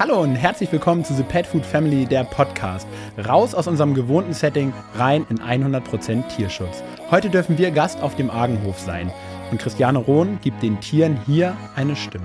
Hallo und herzlich willkommen zu The Pet Food Family, der Podcast. Raus aus unserem gewohnten Setting, rein in 100% Tierschutz. Heute dürfen wir Gast auf dem Argenhof sein und Christiane Rohn gibt den Tieren hier eine Stimme.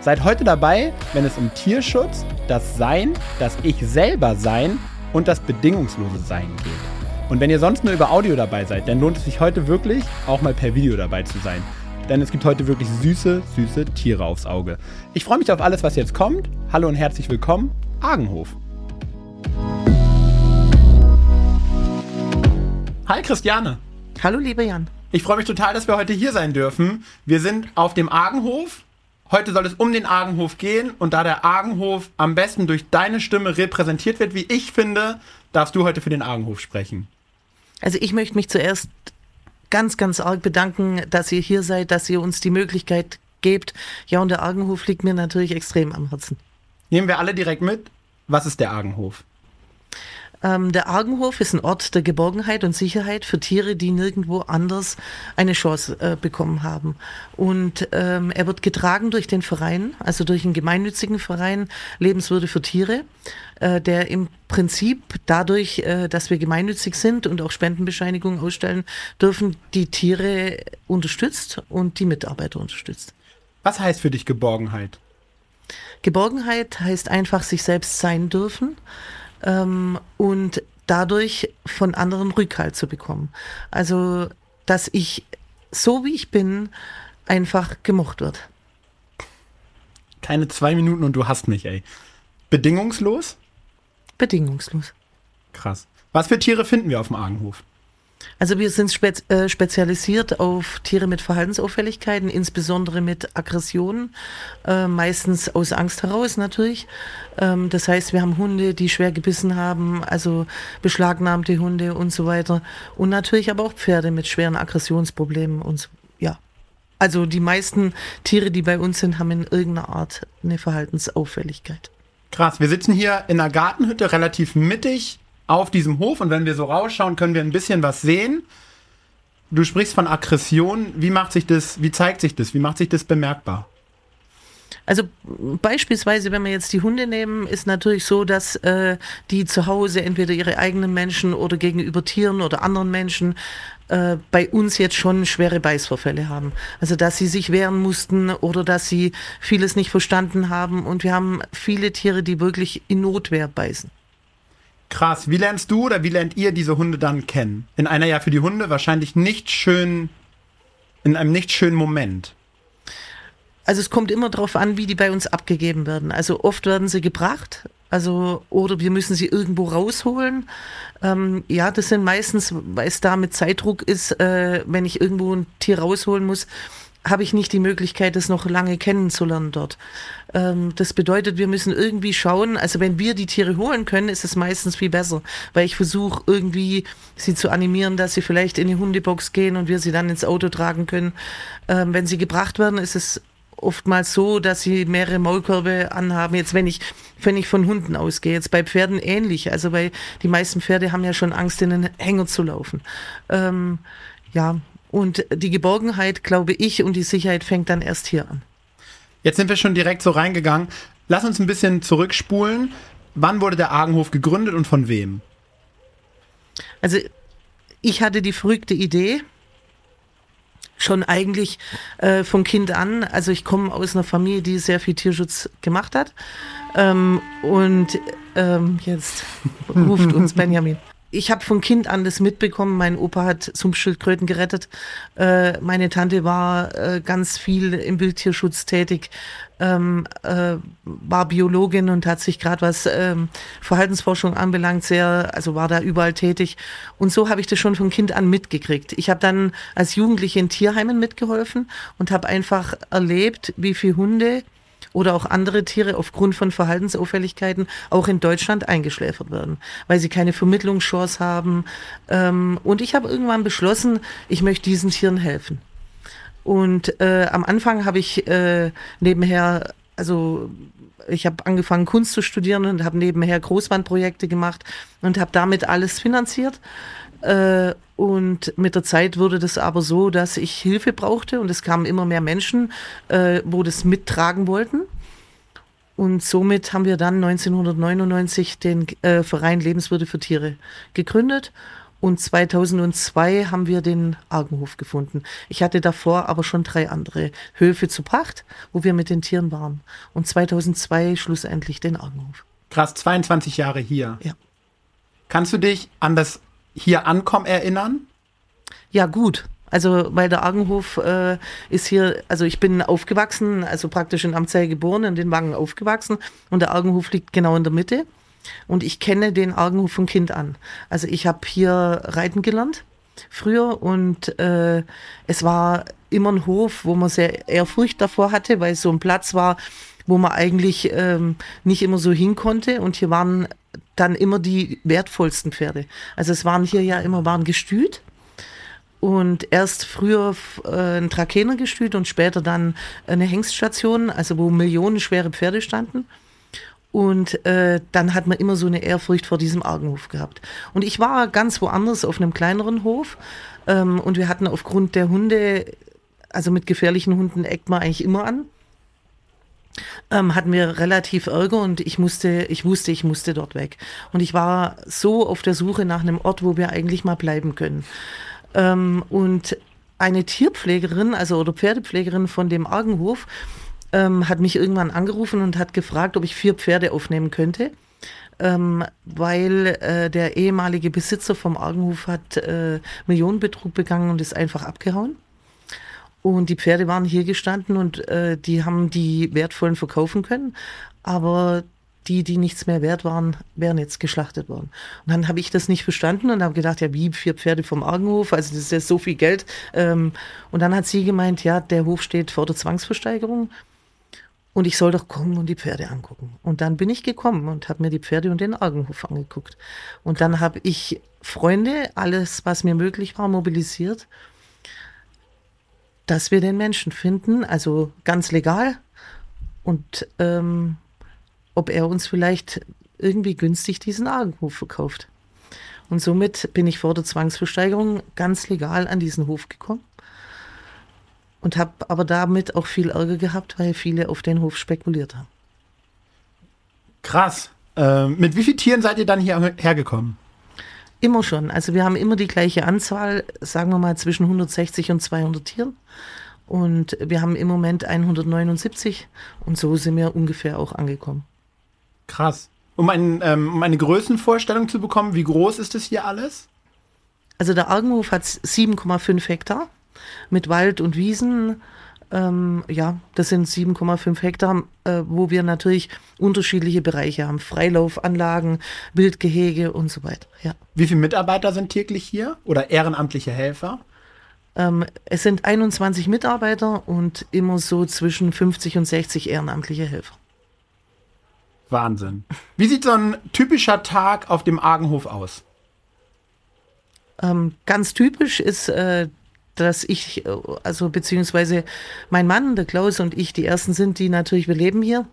Seid heute dabei, wenn es um Tierschutz, das Sein, das Ich selber Sein und das bedingungslose Sein geht. Und wenn ihr sonst nur über Audio dabei seid, dann lohnt es sich heute wirklich, auch mal per Video dabei zu sein denn es gibt heute wirklich süße, süße Tiere aufs Auge. Ich freue mich auf alles, was jetzt kommt. Hallo und herzlich willkommen, Argenhof. Hi Christiane. Hallo lieber Jan. Ich freue mich total, dass wir heute hier sein dürfen. Wir sind auf dem Argenhof. Heute soll es um den Argenhof gehen und da der Argenhof am besten durch deine Stimme repräsentiert wird, wie ich finde, darfst du heute für den Argenhof sprechen. Also ich möchte mich zuerst ganz, ganz arg bedanken, dass ihr hier seid, dass ihr uns die Möglichkeit gebt. Ja, und der Argenhof liegt mir natürlich extrem am Herzen. Nehmen wir alle direkt mit. Was ist der Argenhof? Ähm, der Argenhof ist ein Ort der Geborgenheit und Sicherheit für Tiere, die nirgendwo anders eine Chance äh, bekommen haben. Und ähm, er wird getragen durch den Verein, also durch einen gemeinnützigen Verein Lebenswürde für Tiere, äh, der im Prinzip dadurch, äh, dass wir gemeinnützig sind und auch Spendenbescheinigungen ausstellen dürfen, die Tiere unterstützt und die Mitarbeiter unterstützt. Was heißt für dich Geborgenheit? Geborgenheit heißt einfach sich selbst sein dürfen ähm, und dadurch von anderen Rückhalt zu bekommen. Also, dass ich so wie ich bin, einfach gemocht wird. Keine zwei Minuten und du hast mich, ey. Bedingungslos? Bedingungslos. Krass. Was für Tiere finden wir auf dem Argenhof? Also wir sind spez äh, spezialisiert auf Tiere mit Verhaltensauffälligkeiten, insbesondere mit Aggressionen, äh, meistens aus Angst heraus natürlich. Ähm, das heißt, wir haben Hunde, die schwer gebissen haben, also beschlagnahmte Hunde und so weiter. Und natürlich aber auch Pferde mit schweren Aggressionsproblemen und so, ja. Also die meisten Tiere, die bei uns sind, haben in irgendeiner Art eine Verhaltensauffälligkeit. Krass, wir sitzen hier in einer Gartenhütte relativ mittig auf diesem Hof und wenn wir so rausschauen, können wir ein bisschen was sehen. Du sprichst von Aggression. Wie macht sich das, wie zeigt sich das? Wie macht sich das bemerkbar? Also beispielsweise, wenn wir jetzt die Hunde nehmen, ist natürlich so, dass äh, die zu Hause entweder ihre eigenen Menschen oder gegenüber Tieren oder anderen Menschen äh, bei uns jetzt schon schwere Beißvorfälle haben. Also dass sie sich wehren mussten oder dass sie vieles nicht verstanden haben. Und wir haben viele Tiere, die wirklich in Notwehr beißen. Krass. Wie lernst du oder wie lernt ihr diese Hunde dann kennen? In einer ja für die Hunde wahrscheinlich nicht schön, in einem nicht schönen Moment. Also es kommt immer darauf an, wie die bei uns abgegeben werden. Also oft werden sie gebracht, also oder wir müssen sie irgendwo rausholen. Ähm, ja, das sind meistens, weil es da mit Zeitdruck ist, äh, wenn ich irgendwo ein Tier rausholen muss, habe ich nicht die Möglichkeit, das noch lange kennenzulernen dort. Ähm, das bedeutet, wir müssen irgendwie schauen, also wenn wir die Tiere holen können, ist es meistens viel besser, weil ich versuche irgendwie sie zu animieren, dass sie vielleicht in die Hundebox gehen und wir sie dann ins Auto tragen können. Ähm, wenn sie gebracht werden, ist es oftmals so, dass sie mehrere Maulkörbe anhaben. Jetzt, wenn ich, wenn ich von Hunden ausgehe, jetzt bei Pferden ähnlich. Also weil die meisten Pferde haben ja schon Angst, in den Hänger zu laufen. Ähm, ja, und die Geborgenheit, glaube ich, und die Sicherheit fängt dann erst hier an. Jetzt sind wir schon direkt so reingegangen. Lass uns ein bisschen zurückspulen. Wann wurde der Argenhof gegründet und von wem? Also ich hatte die verrückte Idee, schon eigentlich äh, von Kind an. Also ich komme aus einer Familie, die sehr viel Tierschutz gemacht hat. Ähm, und ähm, jetzt ruft uns Benjamin ich habe von Kind an das mitbekommen. Mein Opa hat Sumpfschildkröten gerettet. Äh, meine Tante war äh, ganz viel im Wildtierschutz tätig, ähm, äh, war Biologin und hat sich gerade was ähm, Verhaltensforschung anbelangt sehr, also war da überall tätig. Und so habe ich das schon von Kind an mitgekriegt. Ich habe dann als Jugendliche in Tierheimen mitgeholfen und habe einfach erlebt, wie viele Hunde oder auch andere Tiere aufgrund von Verhaltensauffälligkeiten auch in Deutschland eingeschläfert werden, weil sie keine Vermittlungschance haben. Ähm, und ich habe irgendwann beschlossen, ich möchte diesen Tieren helfen. Und äh, am Anfang habe ich äh, nebenher, also ich habe angefangen Kunst zu studieren und habe nebenher Großwandprojekte gemacht und habe damit alles finanziert. Äh, und mit der Zeit wurde das aber so, dass ich Hilfe brauchte und es kamen immer mehr Menschen, äh, wo das mittragen wollten. Und somit haben wir dann 1999 den äh, Verein Lebenswürde für Tiere gegründet. Und 2002 haben wir den Argenhof gefunden. Ich hatte davor aber schon drei andere Höfe zu Pacht, wo wir mit den Tieren waren. Und 2002 schlussendlich den Argenhof. Krass, 22 Jahre hier. Ja. Kannst du dich an das hier ankommen erinnern? Ja, gut. Also weil der Argenhof äh, ist hier, also ich bin aufgewachsen, also praktisch in Amtzell geboren, in den Wangen aufgewachsen und der Argenhof liegt genau in der Mitte. Und ich kenne den Argenhof von Kind an. Also ich habe hier reiten gelernt früher und äh, es war immer ein Hof, wo man sehr Ehrfurcht davor hatte, weil es so ein Platz war, wo man eigentlich ähm, nicht immer so hin konnte. Und hier waren dann immer die wertvollsten Pferde. Also es waren hier ja immer waren Gestüt und erst früher äh, ein Trakenergestüt und später dann eine Hengststation, also wo millionenschwere Pferde standen. Und äh, dann hat man immer so eine Ehrfurcht vor diesem Argenhof gehabt. Und ich war ganz woanders auf einem kleineren Hof ähm, und wir hatten aufgrund der Hunde, also mit gefährlichen Hunden eckt man eigentlich immer an. Ähm, hatten wir relativ Ärger und ich musste, ich wusste, ich musste dort weg. Und ich war so auf der Suche nach einem Ort, wo wir eigentlich mal bleiben können. Ähm, und eine Tierpflegerin, also oder Pferdepflegerin von dem Argenhof, ähm, hat mich irgendwann angerufen und hat gefragt, ob ich vier Pferde aufnehmen könnte. Ähm, weil äh, der ehemalige Besitzer vom Argenhof hat äh, Millionenbetrug begangen und ist einfach abgehauen. Und die Pferde waren hier gestanden und äh, die haben die wertvollen verkaufen können. Aber die, die nichts mehr wert waren, wären jetzt geschlachtet worden. Und dann habe ich das nicht verstanden und habe gedacht, ja, wie vier Pferde vom Argenhof, also das ist ja so viel Geld. Ähm, und dann hat sie gemeint, ja, der Hof steht vor der Zwangsversteigerung und ich soll doch kommen und die Pferde angucken. Und dann bin ich gekommen und habe mir die Pferde und den Argenhof angeguckt. Und dann habe ich Freunde, alles, was mir möglich war, mobilisiert, dass wir den Menschen finden, also ganz legal. Und ähm, ob er uns vielleicht irgendwie günstig diesen Argenhof verkauft. Und somit bin ich vor der Zwangsversteigerung ganz legal an diesen Hof gekommen und habe aber damit auch viel Ärger gehabt, weil viele auf den Hof spekuliert haben. Krass. Ähm, mit wie vielen Tieren seid ihr dann hierher gekommen? Immer schon. Also wir haben immer die gleiche Anzahl, sagen wir mal zwischen 160 und 200 Tieren. Und wir haben im Moment 179 und so sind wir ungefähr auch angekommen. Krass. Um, ein, ähm, um eine Größenvorstellung zu bekommen, wie groß ist es hier alles? Also der Argenhof hat 7,5 Hektar mit Wald und Wiesen. Ähm, ja, das sind 7,5 Hektar, äh, wo wir natürlich unterschiedliche Bereiche haben. Freilaufanlagen, Wildgehege und so weiter. Ja. Wie viele Mitarbeiter sind täglich hier oder ehrenamtliche Helfer? Ähm, es sind 21 Mitarbeiter und immer so zwischen 50 und 60 ehrenamtliche Helfer. Wahnsinn. Wie sieht so ein typischer Tag auf dem Argenhof aus? Ähm, ganz typisch ist, äh, dass ich, äh, also beziehungsweise mein Mann, der Klaus und ich die Ersten sind, die natürlich, wir leben hier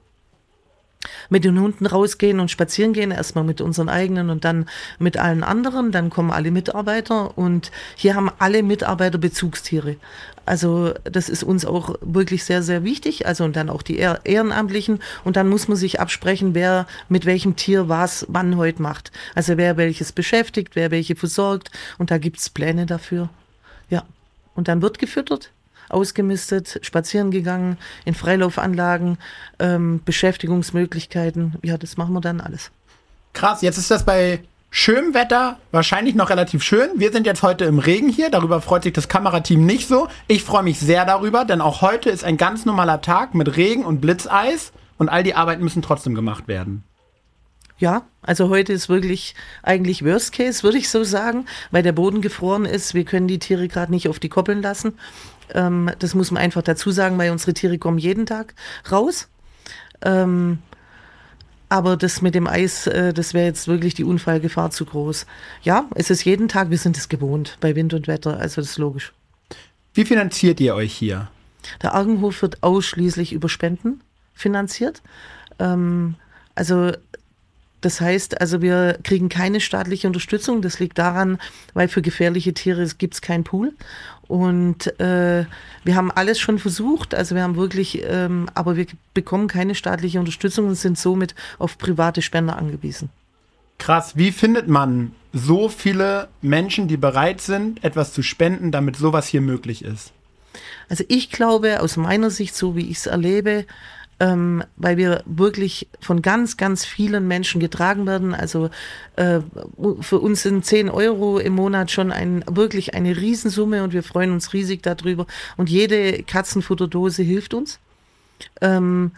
mit den Hunden rausgehen und spazieren gehen, erstmal mit unseren eigenen und dann mit allen anderen, dann kommen alle Mitarbeiter und hier haben alle Mitarbeiter Bezugstiere. Also das ist uns auch wirklich sehr, sehr wichtig. Also und dann auch die Ehrenamtlichen und dann muss man sich absprechen, wer mit welchem Tier was wann heute macht. Also wer welches beschäftigt, wer welche versorgt und da gibt's Pläne dafür. Und dann wird gefüttert ausgemistet, spazieren gegangen, in Freilaufanlagen, ähm, Beschäftigungsmöglichkeiten. Ja, das machen wir dann alles. Krass, jetzt ist das bei schönem Wetter wahrscheinlich noch relativ schön. Wir sind jetzt heute im Regen hier, darüber freut sich das Kamerateam nicht so. Ich freue mich sehr darüber, denn auch heute ist ein ganz normaler Tag mit Regen und Blitzeis und all die Arbeiten müssen trotzdem gemacht werden. Ja, also heute ist wirklich eigentlich Worst Case, würde ich so sagen, weil der Boden gefroren ist. Wir können die Tiere gerade nicht auf die Koppeln lassen. Ähm, das muss man einfach dazu sagen, weil unsere Tiere kommen jeden Tag raus. Ähm, aber das mit dem Eis, äh, das wäre jetzt wirklich die Unfallgefahr zu groß. Ja, es ist jeden Tag, wir sind es gewohnt bei Wind und Wetter, also das ist logisch. Wie finanziert ihr euch hier? Der Argenhof wird ausschließlich über Spenden finanziert. Ähm, also das heißt also, wir kriegen keine staatliche Unterstützung. Das liegt daran, weil für gefährliche Tiere gibt es keinen Pool. Und äh, wir haben alles schon versucht. Also wir haben wirklich, ähm, aber wir bekommen keine staatliche Unterstützung und sind somit auf private Spender angewiesen. Krass, wie findet man so viele Menschen, die bereit sind, etwas zu spenden, damit sowas hier möglich ist? Also ich glaube, aus meiner Sicht, so wie ich es erlebe, ähm, weil wir wirklich von ganz, ganz vielen Menschen getragen werden. Also äh, für uns sind 10 Euro im Monat schon ein, wirklich eine Riesensumme und wir freuen uns riesig darüber. Und jede Katzenfutterdose hilft uns. Ähm,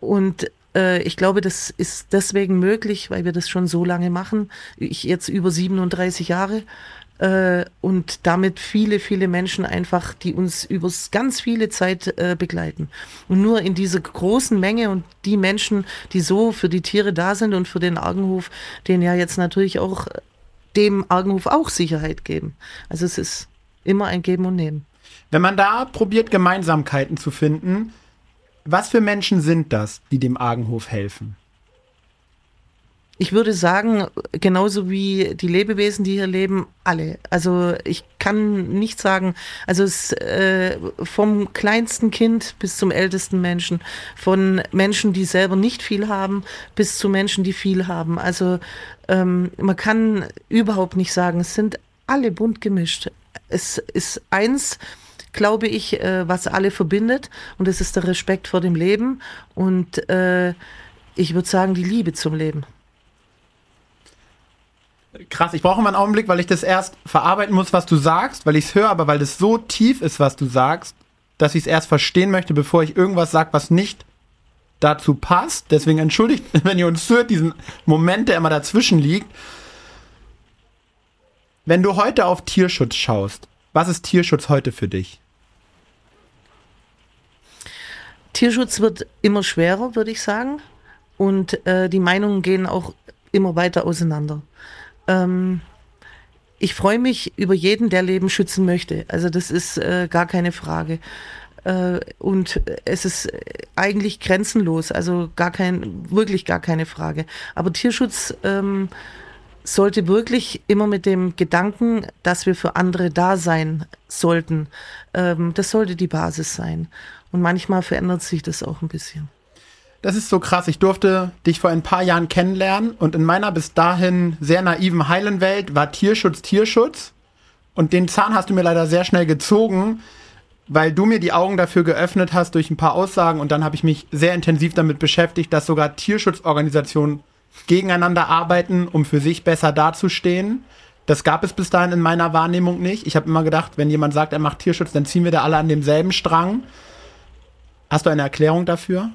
und äh, ich glaube, das ist deswegen möglich, weil wir das schon so lange machen. Ich jetzt über 37 Jahre äh, und damit viele, viele Menschen einfach, die uns über ganz viele Zeit äh, begleiten. Und nur in dieser großen Menge und die Menschen, die so für die Tiere da sind und für den Argenhof, den ja jetzt natürlich auch dem Argenhof auch Sicherheit geben. Also es ist immer ein Geben und Nehmen. Wenn man da probiert, Gemeinsamkeiten zu finden, was für Menschen sind das, die dem Argenhof helfen? Ich würde sagen, genauso wie die Lebewesen, die hier leben, alle. Also ich kann nicht sagen, also es, äh, vom kleinsten Kind bis zum ältesten Menschen, von Menschen, die selber nicht viel haben, bis zu Menschen, die viel haben. Also ähm, man kann überhaupt nicht sagen, es sind alle bunt gemischt. Es ist eins, glaube ich, äh, was alle verbindet und das ist der Respekt vor dem Leben und äh, ich würde sagen, die Liebe zum Leben. Krass, ich brauche mal einen Augenblick, weil ich das erst verarbeiten muss, was du sagst, weil ich es höre, aber weil das so tief ist, was du sagst, dass ich es erst verstehen möchte, bevor ich irgendwas sage, was nicht dazu passt. Deswegen entschuldigt, wenn ihr uns hört, diesen Moment, der immer dazwischen liegt. Wenn du heute auf Tierschutz schaust, was ist Tierschutz heute für dich? Tierschutz wird immer schwerer, würde ich sagen. Und äh, die Meinungen gehen auch immer weiter auseinander. Ähm, ich freue mich über jeden, der Leben schützen möchte. Also das ist äh, gar keine Frage. Äh, und es ist eigentlich grenzenlos, also gar kein, wirklich gar keine Frage. Aber Tierschutz ähm, sollte wirklich immer mit dem Gedanken, dass wir für andere da sein sollten, ähm, das sollte die Basis sein. Und manchmal verändert sich das auch ein bisschen. Das ist so krass. Ich durfte dich vor ein paar Jahren kennenlernen und in meiner bis dahin sehr naiven Heilenwelt war Tierschutz Tierschutz. Und den Zahn hast du mir leider sehr schnell gezogen, weil du mir die Augen dafür geöffnet hast durch ein paar Aussagen und dann habe ich mich sehr intensiv damit beschäftigt, dass sogar Tierschutzorganisationen gegeneinander arbeiten, um für sich besser dazustehen. Das gab es bis dahin in meiner Wahrnehmung nicht. Ich habe immer gedacht, wenn jemand sagt, er macht Tierschutz, dann ziehen wir da alle an demselben Strang. Hast du eine Erklärung dafür?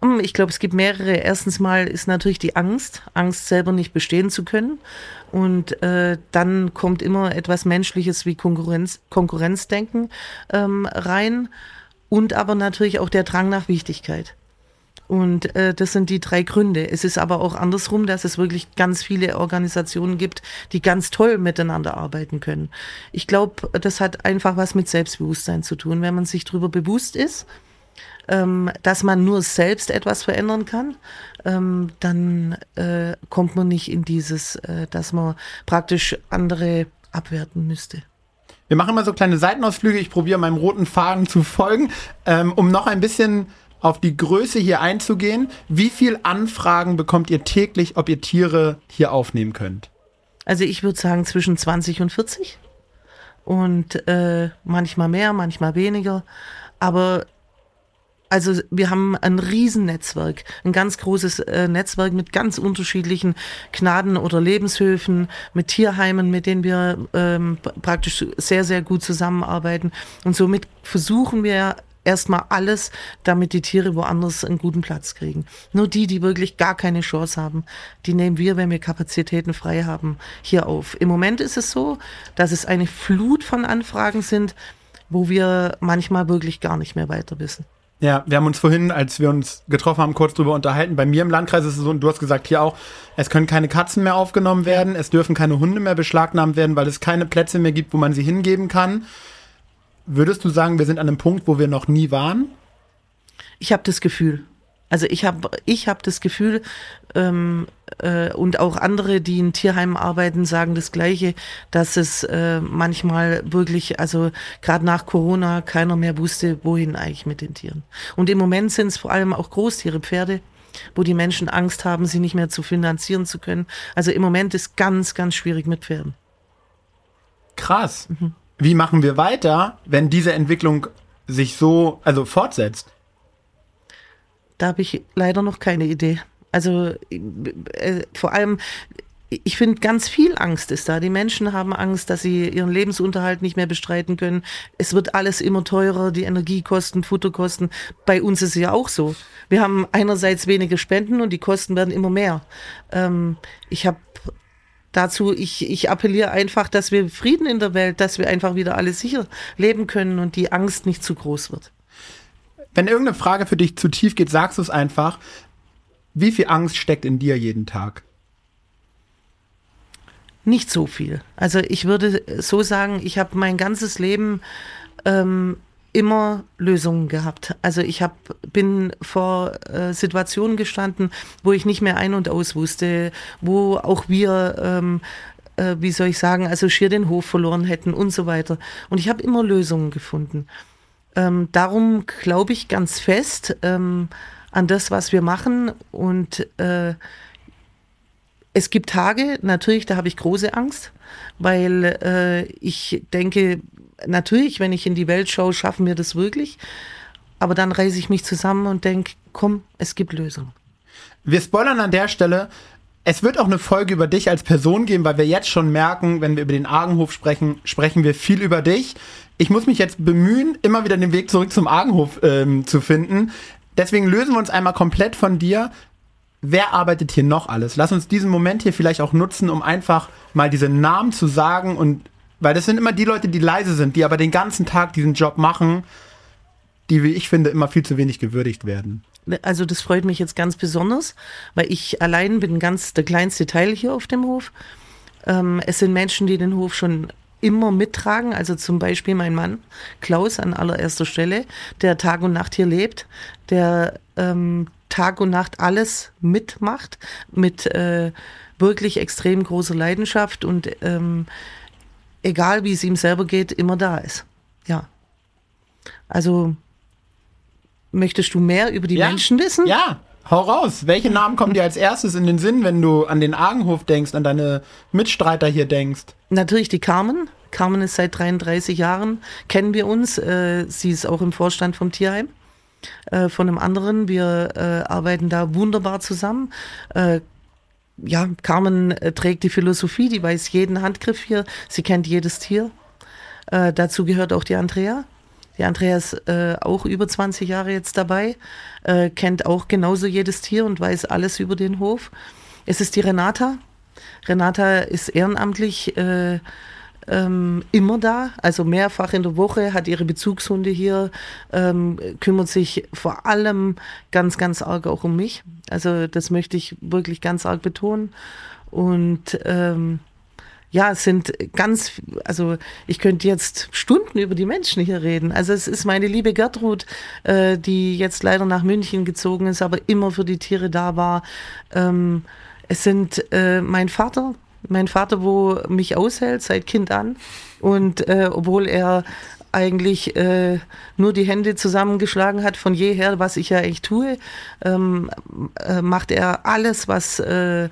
Hm, ich glaube, es gibt mehrere. Erstens mal ist natürlich die Angst, Angst selber nicht bestehen zu können. Und äh, dann kommt immer etwas Menschliches wie Konkurrenz, Konkurrenzdenken ähm, rein. Und aber natürlich auch der Drang nach Wichtigkeit. Und äh, das sind die drei Gründe. Es ist aber auch andersrum, dass es wirklich ganz viele Organisationen gibt, die ganz toll miteinander arbeiten können. Ich glaube, das hat einfach was mit Selbstbewusstsein zu tun. Wenn man sich darüber bewusst ist, ähm, dass man nur selbst etwas verändern kann, ähm, dann äh, kommt man nicht in dieses, äh, dass man praktisch andere abwerten müsste. Wir machen mal so kleine Seitenausflüge. Ich probiere meinem roten Faden zu folgen, ähm, um noch ein bisschen auf die Größe hier einzugehen. Wie viel Anfragen bekommt ihr täglich, ob ihr Tiere hier aufnehmen könnt? Also ich würde sagen zwischen 20 und 40 und äh, manchmal mehr, manchmal weniger. Aber also wir haben ein Riesennetzwerk, ein ganz großes äh, Netzwerk mit ganz unterschiedlichen Gnaden- oder Lebenshöfen, mit Tierheimen, mit denen wir ähm, praktisch sehr, sehr gut zusammenarbeiten. Und somit versuchen wir erstmal alles, damit die Tiere woanders einen guten Platz kriegen. Nur die, die wirklich gar keine Chance haben, die nehmen wir, wenn wir Kapazitäten frei haben, hier auf. Im Moment ist es so, dass es eine Flut von Anfragen sind, wo wir manchmal wirklich gar nicht mehr weiter wissen. Ja, wir haben uns vorhin, als wir uns getroffen haben, kurz drüber unterhalten. Bei mir im Landkreis ist es so, und du hast gesagt hier auch, es können keine Katzen mehr aufgenommen werden, es dürfen keine Hunde mehr beschlagnahmt werden, weil es keine Plätze mehr gibt, wo man sie hingeben kann. Würdest du sagen, wir sind an einem Punkt, wo wir noch nie waren? Ich habe das Gefühl. Also ich habe ich hab das Gefühl, ähm, äh, und auch andere, die in Tierheimen arbeiten, sagen das Gleiche, dass es äh, manchmal wirklich, also gerade nach Corona, keiner mehr wusste, wohin eigentlich mit den Tieren. Und im Moment sind es vor allem auch Großtiere, Pferde, wo die Menschen Angst haben, sie nicht mehr zu finanzieren zu können. Also im Moment ist ganz, ganz schwierig mit Pferden. Krass. Mhm. Wie machen wir weiter, wenn diese Entwicklung sich so, also fortsetzt? Da habe ich leider noch keine Idee. Also äh, vor allem, ich finde, ganz viel Angst ist da. Die Menschen haben Angst, dass sie ihren Lebensunterhalt nicht mehr bestreiten können. Es wird alles immer teurer, die Energiekosten, Futterkosten. Bei uns ist es ja auch so. Wir haben einerseits wenige Spenden und die Kosten werden immer mehr. Ähm, ich habe dazu, ich, ich appelliere einfach, dass wir Frieden in der Welt, dass wir einfach wieder alle sicher leben können und die Angst nicht zu groß wird. Wenn irgendeine Frage für dich zu tief geht, sagst du es einfach. Wie viel Angst steckt in dir jeden Tag? Nicht so viel. Also ich würde so sagen, ich habe mein ganzes Leben ähm, immer Lösungen gehabt. Also ich hab, bin vor äh, Situationen gestanden, wo ich nicht mehr ein und aus wusste, wo auch wir ähm, äh, wie soll ich sagen, also schier den Hof verloren hätten und so weiter. Und ich habe immer Lösungen gefunden. Ähm, darum glaube ich ganz fest ähm, an das, was wir machen. Und äh, es gibt Tage, natürlich, da habe ich große Angst, weil äh, ich denke, natürlich, wenn ich in die Welt schaue, schaffen wir das wirklich. Aber dann reiße ich mich zusammen und denke, komm, es gibt Lösungen. Wir spoilern an der Stelle. Es wird auch eine Folge über dich als Person geben, weil wir jetzt schon merken, wenn wir über den Argenhof sprechen, sprechen wir viel über dich ich muss mich jetzt bemühen, immer wieder den Weg zurück zum Argenhof ähm, zu finden. Deswegen lösen wir uns einmal komplett von dir. Wer arbeitet hier noch alles? Lass uns diesen Moment hier vielleicht auch nutzen, um einfach mal diese Namen zu sagen und weil das sind immer die Leute, die leise sind, die aber den ganzen Tag diesen Job machen, die, wie ich finde, immer viel zu wenig gewürdigt werden. Also das freut mich jetzt ganz besonders, weil ich allein bin ganz der kleinste Teil hier auf dem Hof. Ähm, es sind Menschen, die den Hof schon immer mittragen. Also zum Beispiel mein Mann Klaus an allererster Stelle, der Tag und Nacht hier lebt, der ähm, Tag und Nacht alles mitmacht mit äh, wirklich extrem großer Leidenschaft und ähm, egal wie es ihm selber geht, immer da ist. Ja. Also möchtest du mehr über die ja. Menschen wissen? Ja. Hau raus. Welche Namen kommen dir als erstes in den Sinn, wenn du an den Argenhof denkst, an deine Mitstreiter hier denkst? Natürlich die Carmen. Carmen ist seit 33 Jahren, kennen wir uns. Äh, sie ist auch im Vorstand vom Tierheim äh, von einem anderen. Wir äh, arbeiten da wunderbar zusammen. Äh, ja, Carmen äh, trägt die Philosophie, die weiß jeden Handgriff hier. Sie kennt jedes Tier. Dazu gehört auch die Andrea. Die Andrea ist äh, auch über 20 Jahre jetzt dabei, äh, kennt auch genauso jedes Tier und weiß alles über den Hof. Es ist die Renata. Renata ist ehrenamtlich äh, ähm, immer da, also mehrfach in der Woche, hat ihre Bezugshunde hier, ähm, kümmert sich vor allem ganz, ganz arg auch um mich. Also das möchte ich wirklich ganz arg betonen. Und ähm, ja, es sind ganz, also ich könnte jetzt Stunden über die Menschen hier reden. Also es ist meine liebe Gertrud, äh, die jetzt leider nach München gezogen ist, aber immer für die Tiere da war. Ähm, es sind äh, mein Vater, mein Vater, wo mich aushält seit Kind an. Und äh, obwohl er eigentlich äh, nur die Hände zusammengeschlagen hat von jeher, was ich ja echt tue, ähm, äh, macht er alles, was äh,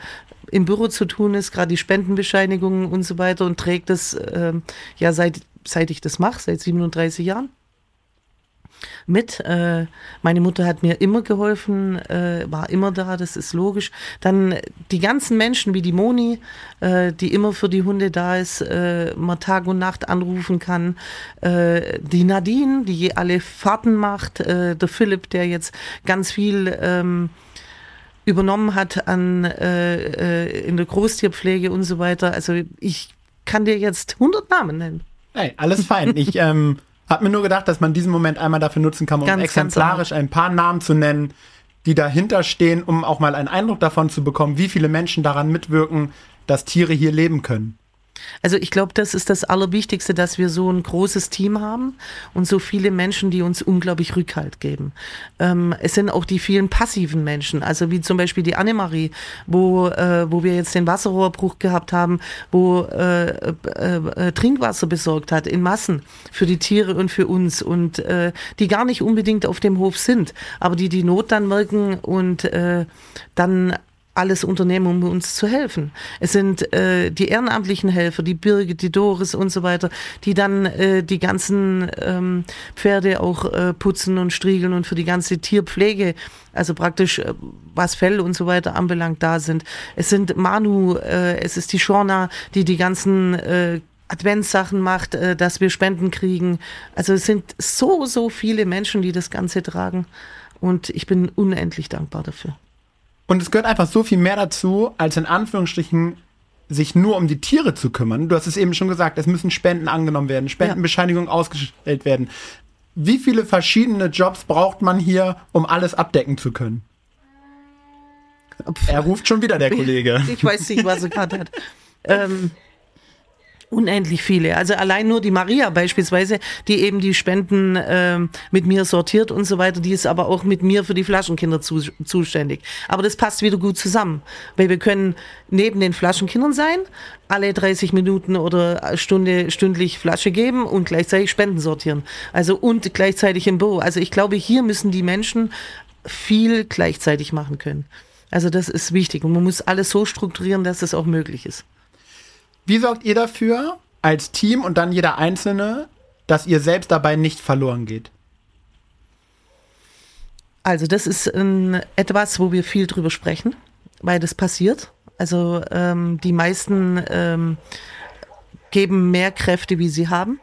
im Büro zu tun ist, gerade die Spendenbescheinigungen und so weiter und trägt das äh, ja seit, seit ich das mache, seit 37 Jahren mit. Äh, meine Mutter hat mir immer geholfen, äh, war immer da, das ist logisch. Dann die ganzen Menschen wie die Moni, äh, die immer für die Hunde da ist, man Tag und Nacht anrufen kann. Die Nadine, die alle Fahrten macht. Der Philipp, der jetzt ganz viel ähm, übernommen hat an äh, äh, in der Großtierpflege und so weiter. Also ich kann dir jetzt 100 Namen nennen. Hey, alles fein. Ich ähm, habe mir nur gedacht, dass man diesen Moment einmal dafür nutzen kann, um ganz, exemplarisch ganz ein paar Namen zu nennen, die dahinter stehen, um auch mal einen Eindruck davon zu bekommen, wie viele Menschen daran mitwirken, dass Tiere hier leben können. Also ich glaube, das ist das Allerwichtigste, dass wir so ein großes Team haben und so viele Menschen, die uns unglaublich Rückhalt geben. Ähm, es sind auch die vielen passiven Menschen, also wie zum Beispiel die Annemarie, wo, äh, wo wir jetzt den Wasserrohrbruch gehabt haben, wo äh, äh, äh, Trinkwasser besorgt hat in Massen für die Tiere und für uns und äh, die gar nicht unbedingt auf dem Hof sind, aber die die Not dann merken und äh, dann alles unternehmen, um uns zu helfen. Es sind äh, die ehrenamtlichen Helfer, die Birgit, die Doris und so weiter, die dann äh, die ganzen ähm, Pferde auch äh, putzen und striegeln und für die ganze Tierpflege, also praktisch äh, was Fell und so weiter anbelangt, da sind. Es sind Manu, äh, es ist die Shorna, die die ganzen äh, Adventssachen macht, äh, dass wir Spenden kriegen. Also es sind so, so viele Menschen, die das Ganze tragen. Und ich bin unendlich dankbar dafür. Und es gehört einfach so viel mehr dazu, als in Anführungsstrichen sich nur um die Tiere zu kümmern. Du hast es eben schon gesagt, es müssen Spenden angenommen werden, Spendenbescheinigungen ja. ausgestellt werden. Wie viele verschiedene Jobs braucht man hier, um alles abdecken zu können? Er ruft schon wieder, der Kollege. Ich weiß nicht, was er gerade hat. Ähm, Unendlich viele. Also allein nur die Maria beispielsweise, die eben die Spenden äh, mit mir sortiert und so weiter, die ist aber auch mit mir für die Flaschenkinder zu, zuständig. Aber das passt wieder gut zusammen, weil wir können neben den Flaschenkindern sein, alle 30 Minuten oder Stunde stündlich Flasche geben und gleichzeitig Spenden sortieren. Also und gleichzeitig im Büro. Also ich glaube, hier müssen die Menschen viel gleichzeitig machen können. Also das ist wichtig und man muss alles so strukturieren, dass es auch möglich ist. Wie sorgt ihr dafür als Team und dann jeder Einzelne, dass ihr selbst dabei nicht verloren geht? Also das ist ähm, etwas, wo wir viel drüber sprechen, weil das passiert. Also ähm, die meisten ähm, geben mehr Kräfte, wie sie haben.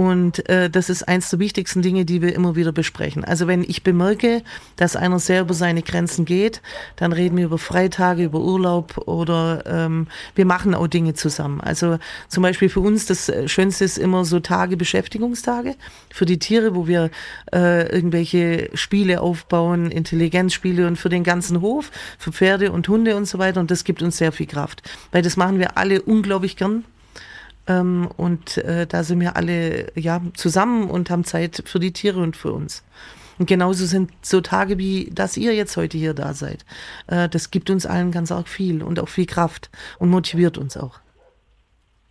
Und äh, das ist eins der wichtigsten Dinge, die wir immer wieder besprechen. Also wenn ich bemerke, dass einer sehr über seine Grenzen geht, dann reden wir über Freitage, über Urlaub oder ähm, wir machen auch Dinge zusammen. Also zum Beispiel für uns das Schönste ist immer so Tage, Beschäftigungstage für die Tiere, wo wir äh, irgendwelche Spiele aufbauen, Intelligenzspiele und für den ganzen Hof, für Pferde und Hunde und so weiter. Und das gibt uns sehr viel Kraft, weil das machen wir alle unglaublich gern ähm, und äh, da sind wir alle ja, zusammen und haben Zeit für die Tiere und für uns. Und genauso sind so Tage wie, dass ihr jetzt heute hier da seid. Äh, das gibt uns allen ganz arg viel und auch viel Kraft und motiviert uns auch.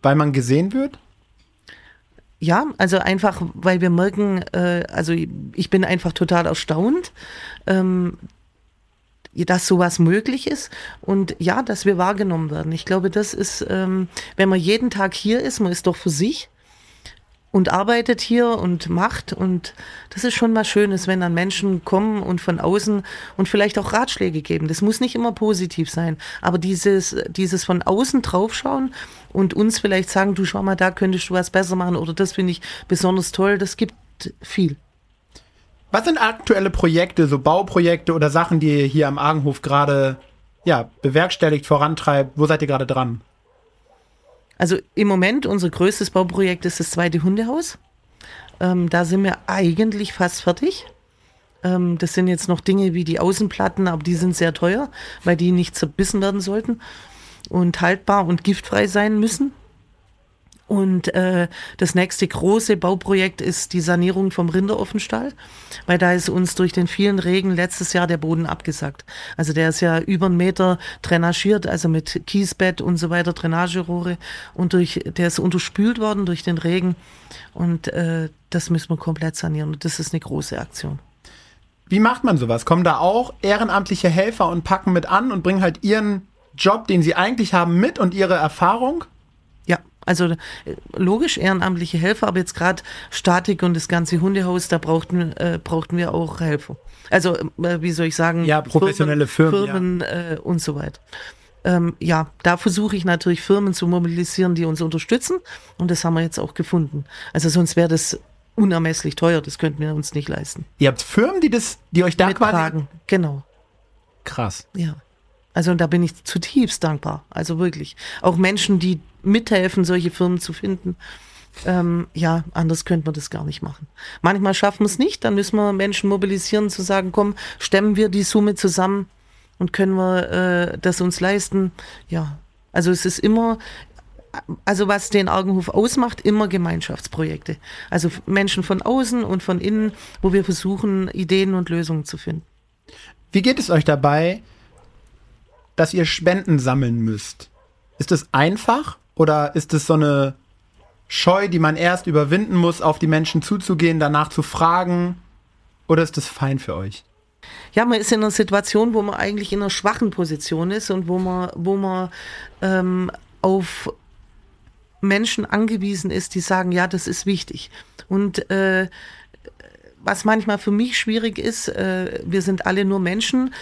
Weil man gesehen wird? Ja, also einfach, weil wir merken, äh, also ich bin einfach total erstaunt, ähm, dass sowas möglich ist und ja, dass wir wahrgenommen werden. Ich glaube, das ist, ähm, wenn man jeden Tag hier ist, man ist doch für sich und arbeitet hier und macht und das ist schon was Schönes, wenn dann Menschen kommen und von außen und vielleicht auch Ratschläge geben. Das muss nicht immer positiv sein, aber dieses, dieses von außen draufschauen und uns vielleicht sagen, du schau mal, da könntest du was besser machen oder das finde ich besonders toll, das gibt viel. Was sind aktuelle Projekte, so Bauprojekte oder Sachen, die ihr hier am Argenhof gerade ja, bewerkstelligt, vorantreibt? Wo seid ihr gerade dran? Also im Moment, unser größtes Bauprojekt ist das zweite Hundehaus. Ähm, da sind wir eigentlich fast fertig. Ähm, das sind jetzt noch Dinge wie die Außenplatten, aber die sind sehr teuer, weil die nicht zerbissen werden sollten und haltbar und giftfrei sein müssen. Und äh, das nächste große Bauprojekt ist die Sanierung vom Rinderoffenstall, weil da ist uns durch den vielen Regen letztes Jahr der Boden abgesackt. Also der ist ja über einen Meter drainagiert, also mit Kiesbett und so weiter, Drainagerohre. Und durch, der ist unterspült worden durch den Regen. Und äh, das müssen wir komplett sanieren. Und das ist eine große Aktion. Wie macht man sowas? Kommen da auch ehrenamtliche Helfer und packen mit an und bringen halt ihren Job, den sie eigentlich haben, mit und ihre Erfahrung? Also äh, logisch ehrenamtliche Helfer, aber jetzt gerade Statik und das ganze Hundehaus, da brauchten, äh, brauchten wir auch Helfer. Also äh, wie soll ich sagen? Ja, professionelle Firmen, Firmen, Firmen äh, und so weiter. Ähm, ja, da versuche ich natürlich Firmen zu mobilisieren, die uns unterstützen und das haben wir jetzt auch gefunden. Also sonst wäre das unermesslich teuer, das könnten wir uns nicht leisten. Ihr habt Firmen, die das, die euch da Mittragen, quasi genau. Krass. Ja. Also da bin ich zutiefst dankbar. Also wirklich. Auch Menschen, die mithelfen, solche Firmen zu finden. Ähm, ja, anders könnte man das gar nicht machen. Manchmal schaffen wir es nicht, dann müssen wir Menschen mobilisieren, zu sagen, komm, stemmen wir die Summe zusammen und können wir äh, das uns leisten. Ja, also es ist immer, also was den Argenhof ausmacht, immer Gemeinschaftsprojekte. Also Menschen von außen und von innen, wo wir versuchen, Ideen und Lösungen zu finden. Wie geht es euch dabei, dass ihr Spenden sammeln müsst? Ist es einfach oder ist es so eine Scheu, die man erst überwinden muss, auf die Menschen zuzugehen, danach zu fragen? Oder ist das fein für euch? Ja, man ist in einer Situation, wo man eigentlich in einer schwachen Position ist und wo man, wo man ähm, auf Menschen angewiesen ist, die sagen, ja, das ist wichtig. Und äh, was manchmal für mich schwierig ist, äh, wir sind alle nur Menschen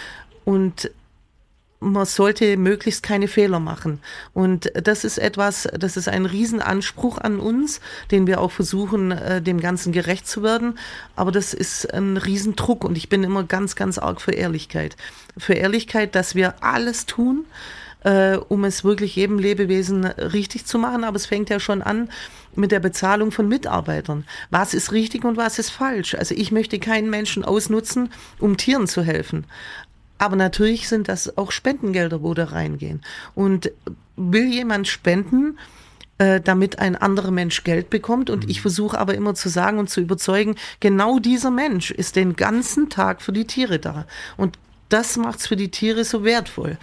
und man sollte möglichst keine Fehler machen. Und das ist etwas, das ist ein Riesenanspruch an uns, den wir auch versuchen, äh, dem Ganzen gerecht zu werden. Aber das ist ein Riesendruck und ich bin immer ganz, ganz arg für Ehrlichkeit. Für Ehrlichkeit, dass wir alles tun, äh, um es wirklich jedem Lebewesen richtig zu machen. Aber es fängt ja schon an mit der Bezahlung von Mitarbeitern. Was ist richtig und was ist falsch? Also ich möchte keinen Menschen ausnutzen, um Tieren zu helfen. Aber natürlich sind das auch Spendengelder, wo da reingehen. Und will jemand spenden, äh, damit ein anderer Mensch Geld bekommt. Und mhm. ich versuche aber immer zu sagen und zu überzeugen, genau dieser Mensch ist den ganzen Tag für die Tiere da. Und das macht's für die Tiere so wertvoll.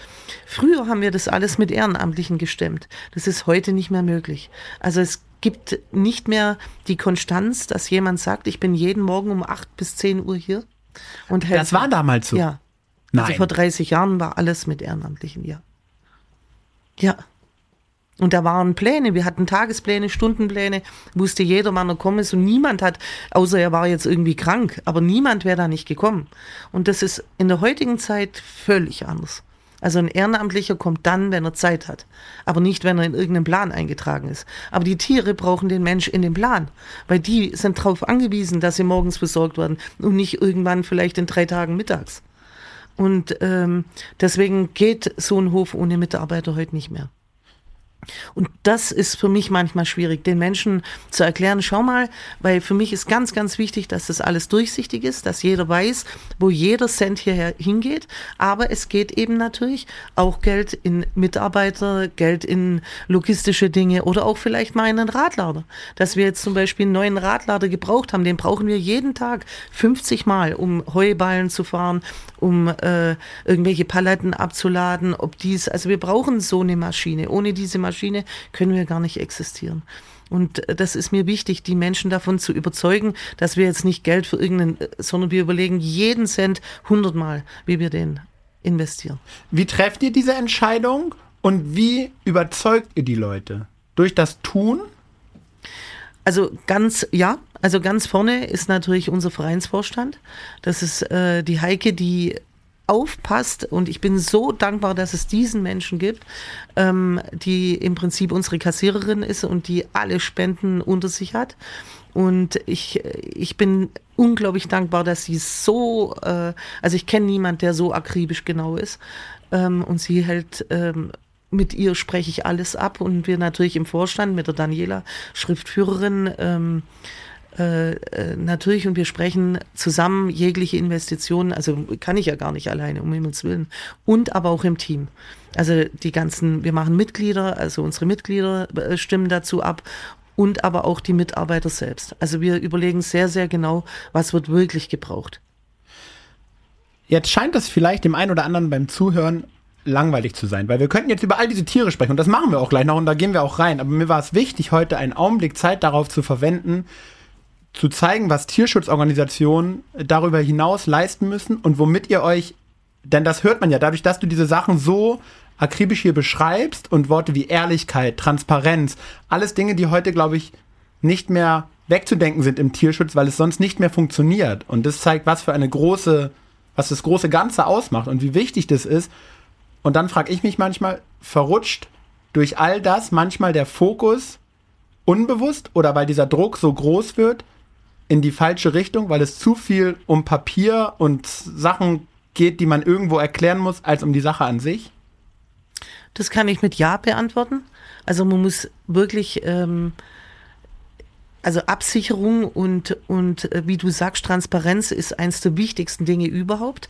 Früher haben wir das alles mit Ehrenamtlichen gestemmt. Das ist heute nicht mehr möglich. Also es gibt nicht mehr die Konstanz, dass jemand sagt, ich bin jeden Morgen um acht bis zehn Uhr hier. Und helfe. Das war damals so. Ja, Nein. Also vor 30 Jahren war alles mit Ehrenamtlichen, ja. Ja. Und da waren Pläne, wir hatten Tagespläne, Stundenpläne, wusste jeder, wann er kommen ist und niemand hat, außer er war jetzt irgendwie krank, aber niemand wäre da nicht gekommen. Und das ist in der heutigen Zeit völlig anders. Also ein Ehrenamtlicher kommt dann, wenn er Zeit hat, aber nicht, wenn er in irgendeinem Plan eingetragen ist. Aber die Tiere brauchen den Mensch in dem Plan, weil die sind darauf angewiesen, dass sie morgens versorgt werden und nicht irgendwann vielleicht in drei Tagen mittags. Und ähm, deswegen geht so ein Hof ohne Mitarbeiter heute nicht mehr. Und das ist für mich manchmal schwierig, den Menschen zu erklären, schau mal, weil für mich ist ganz, ganz wichtig, dass das alles durchsichtig ist, dass jeder weiß, wo jeder Cent hierher hingeht. Aber es geht eben natürlich auch Geld in Mitarbeiter, Geld in logistische Dinge oder auch vielleicht mal in einen Radlader. Dass wir jetzt zum Beispiel einen neuen Radlader gebraucht haben, den brauchen wir jeden Tag 50 Mal, um Heuballen zu fahren, um äh, irgendwelche Paletten abzuladen, ob dies, also wir brauchen so eine Maschine. Ohne diese Maschine Maschine können wir gar nicht existieren. Und äh, das ist mir wichtig, die Menschen davon zu überzeugen, dass wir jetzt nicht Geld für irgendeinen, äh, sondern wir überlegen jeden Cent hundertmal, wie wir den investieren. Wie trefft ihr diese Entscheidung und wie überzeugt ihr die Leute? Durch das Tun? Also ganz, ja, also ganz vorne ist natürlich unser Vereinsvorstand. Das ist äh, die Heike, die aufpasst und ich bin so dankbar, dass es diesen Menschen gibt, ähm, die im Prinzip unsere Kassiererin ist und die alle Spenden unter sich hat. Und ich, ich bin unglaublich dankbar, dass sie so, äh, also ich kenne niemand, der so akribisch genau ist. Ähm, und sie hält ähm, mit ihr spreche ich alles ab und wir natürlich im Vorstand mit der Daniela, Schriftführerin, ähm, äh, äh, natürlich und wir sprechen zusammen jegliche Investitionen, also kann ich ja gar nicht alleine, um Himmels Willen, und aber auch im Team. Also die ganzen, wir machen Mitglieder, also unsere Mitglieder äh, stimmen dazu ab und aber auch die Mitarbeiter selbst. Also wir überlegen sehr, sehr genau, was wird wirklich gebraucht. Jetzt scheint das vielleicht dem einen oder anderen beim Zuhören langweilig zu sein, weil wir könnten jetzt über all diese Tiere sprechen und das machen wir auch gleich noch und da gehen wir auch rein. Aber mir war es wichtig, heute einen Augenblick Zeit darauf zu verwenden, zu zeigen, was Tierschutzorganisationen darüber hinaus leisten müssen und womit ihr euch, denn das hört man ja, dadurch, dass du diese Sachen so akribisch hier beschreibst und Worte wie Ehrlichkeit, Transparenz, alles Dinge, die heute, glaube ich, nicht mehr wegzudenken sind im Tierschutz, weil es sonst nicht mehr funktioniert. Und das zeigt, was für eine große, was das große Ganze ausmacht und wie wichtig das ist. Und dann frage ich mich manchmal, verrutscht durch all das manchmal der Fokus unbewusst oder weil dieser Druck so groß wird, in die falsche Richtung, weil es zu viel um Papier und Sachen geht, die man irgendwo erklären muss, als um die Sache an sich? Das kann ich mit Ja beantworten. Also man muss wirklich, ähm, also Absicherung und, und äh, wie du sagst, Transparenz ist eines der wichtigsten Dinge überhaupt.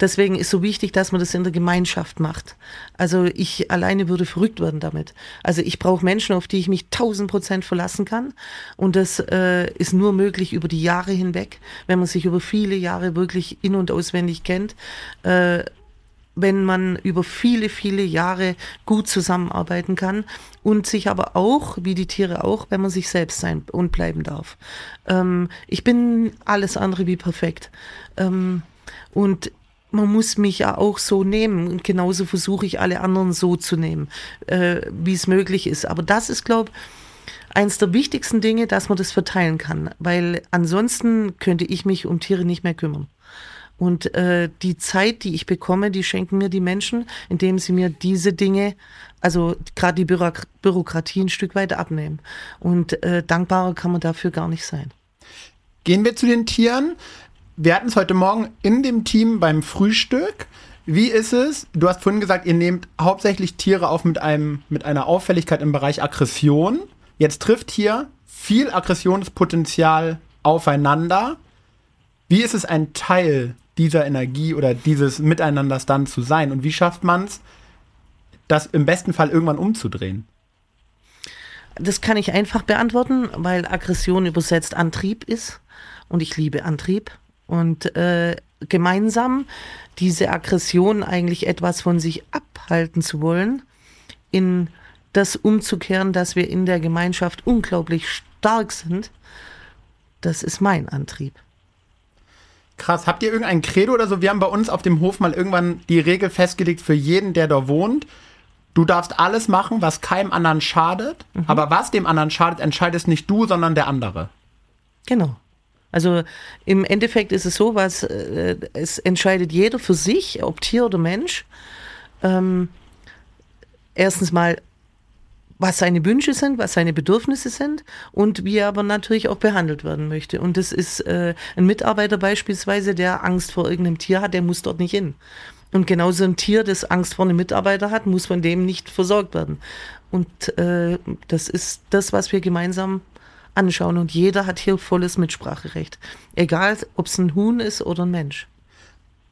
Deswegen ist so wichtig, dass man das in der Gemeinschaft macht. Also ich alleine würde verrückt werden damit. Also ich brauche Menschen, auf die ich mich tausend Prozent verlassen kann. Und das äh, ist nur möglich über die Jahre hinweg, wenn man sich über viele Jahre wirklich in- und auswendig kennt. Äh, wenn man über viele, viele Jahre gut zusammenarbeiten kann und sich aber auch, wie die Tiere auch, wenn man sich selbst sein und bleiben darf. Ähm, ich bin alles andere wie perfekt. Ähm, und man muss mich ja auch so nehmen und genauso versuche ich alle anderen so zu nehmen, äh, wie es möglich ist. Aber das ist, glaube ich, eins der wichtigsten Dinge, dass man das verteilen kann, weil ansonsten könnte ich mich um Tiere nicht mehr kümmern. Und äh, die Zeit, die ich bekomme, die schenken mir die Menschen, indem sie mir diese Dinge, also gerade die Bürok Bürokratie ein Stück weit abnehmen. Und äh, dankbarer kann man dafür gar nicht sein. Gehen wir zu den Tieren. Wir hatten es heute Morgen in dem Team beim Frühstück. Wie ist es? Du hast vorhin gesagt, ihr nehmt hauptsächlich Tiere auf mit, einem, mit einer Auffälligkeit im Bereich Aggression. Jetzt trifft hier viel Aggressionspotenzial aufeinander. Wie ist es, ein Teil dieser Energie oder dieses Miteinanders dann zu sein? Und wie schafft man es, das im besten Fall irgendwann umzudrehen? Das kann ich einfach beantworten, weil Aggression übersetzt Antrieb ist. Und ich liebe Antrieb. Und äh, gemeinsam diese Aggression eigentlich etwas von sich abhalten zu wollen, in das umzukehren, dass wir in der Gemeinschaft unglaublich stark sind, das ist mein Antrieb. Krass. Habt ihr irgendein Credo oder so? Wir haben bei uns auf dem Hof mal irgendwann die Regel festgelegt für jeden, der da wohnt. Du darfst alles machen, was keinem anderen schadet, mhm. aber was dem anderen schadet, entscheidest nicht du, sondern der andere. Genau. Also im Endeffekt ist es so, was äh, es entscheidet jeder für sich, ob Tier oder Mensch. Ähm, erstens mal, was seine Wünsche sind, was seine Bedürfnisse sind und wie er aber natürlich auch behandelt werden möchte. Und das ist äh, ein Mitarbeiter beispielsweise, der Angst vor irgendeinem Tier hat, der muss dort nicht hin. Und genauso ein Tier, das Angst vor einem Mitarbeiter hat, muss von dem nicht versorgt werden. Und äh, das ist das, was wir gemeinsam anschauen. Und jeder hat hier volles Mitspracherecht. Egal, ob es ein Huhn ist oder ein Mensch.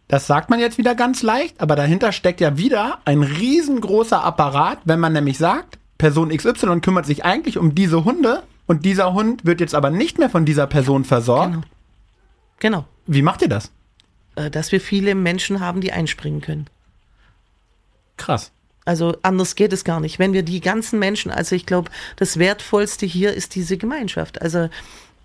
Das sagt man jetzt wieder ganz leicht, aber dahinter steckt ja wieder ein riesengroßer Apparat, wenn man nämlich sagt, Person XY kümmert sich eigentlich um diese Hunde und dieser Hund wird jetzt aber nicht mehr von dieser Person versorgt. Genau. genau. Wie macht ihr das? Äh, dass wir viele Menschen haben, die einspringen können. Krass. Also anders geht es gar nicht. Wenn wir die ganzen Menschen, also ich glaube, das Wertvollste hier ist diese Gemeinschaft. Also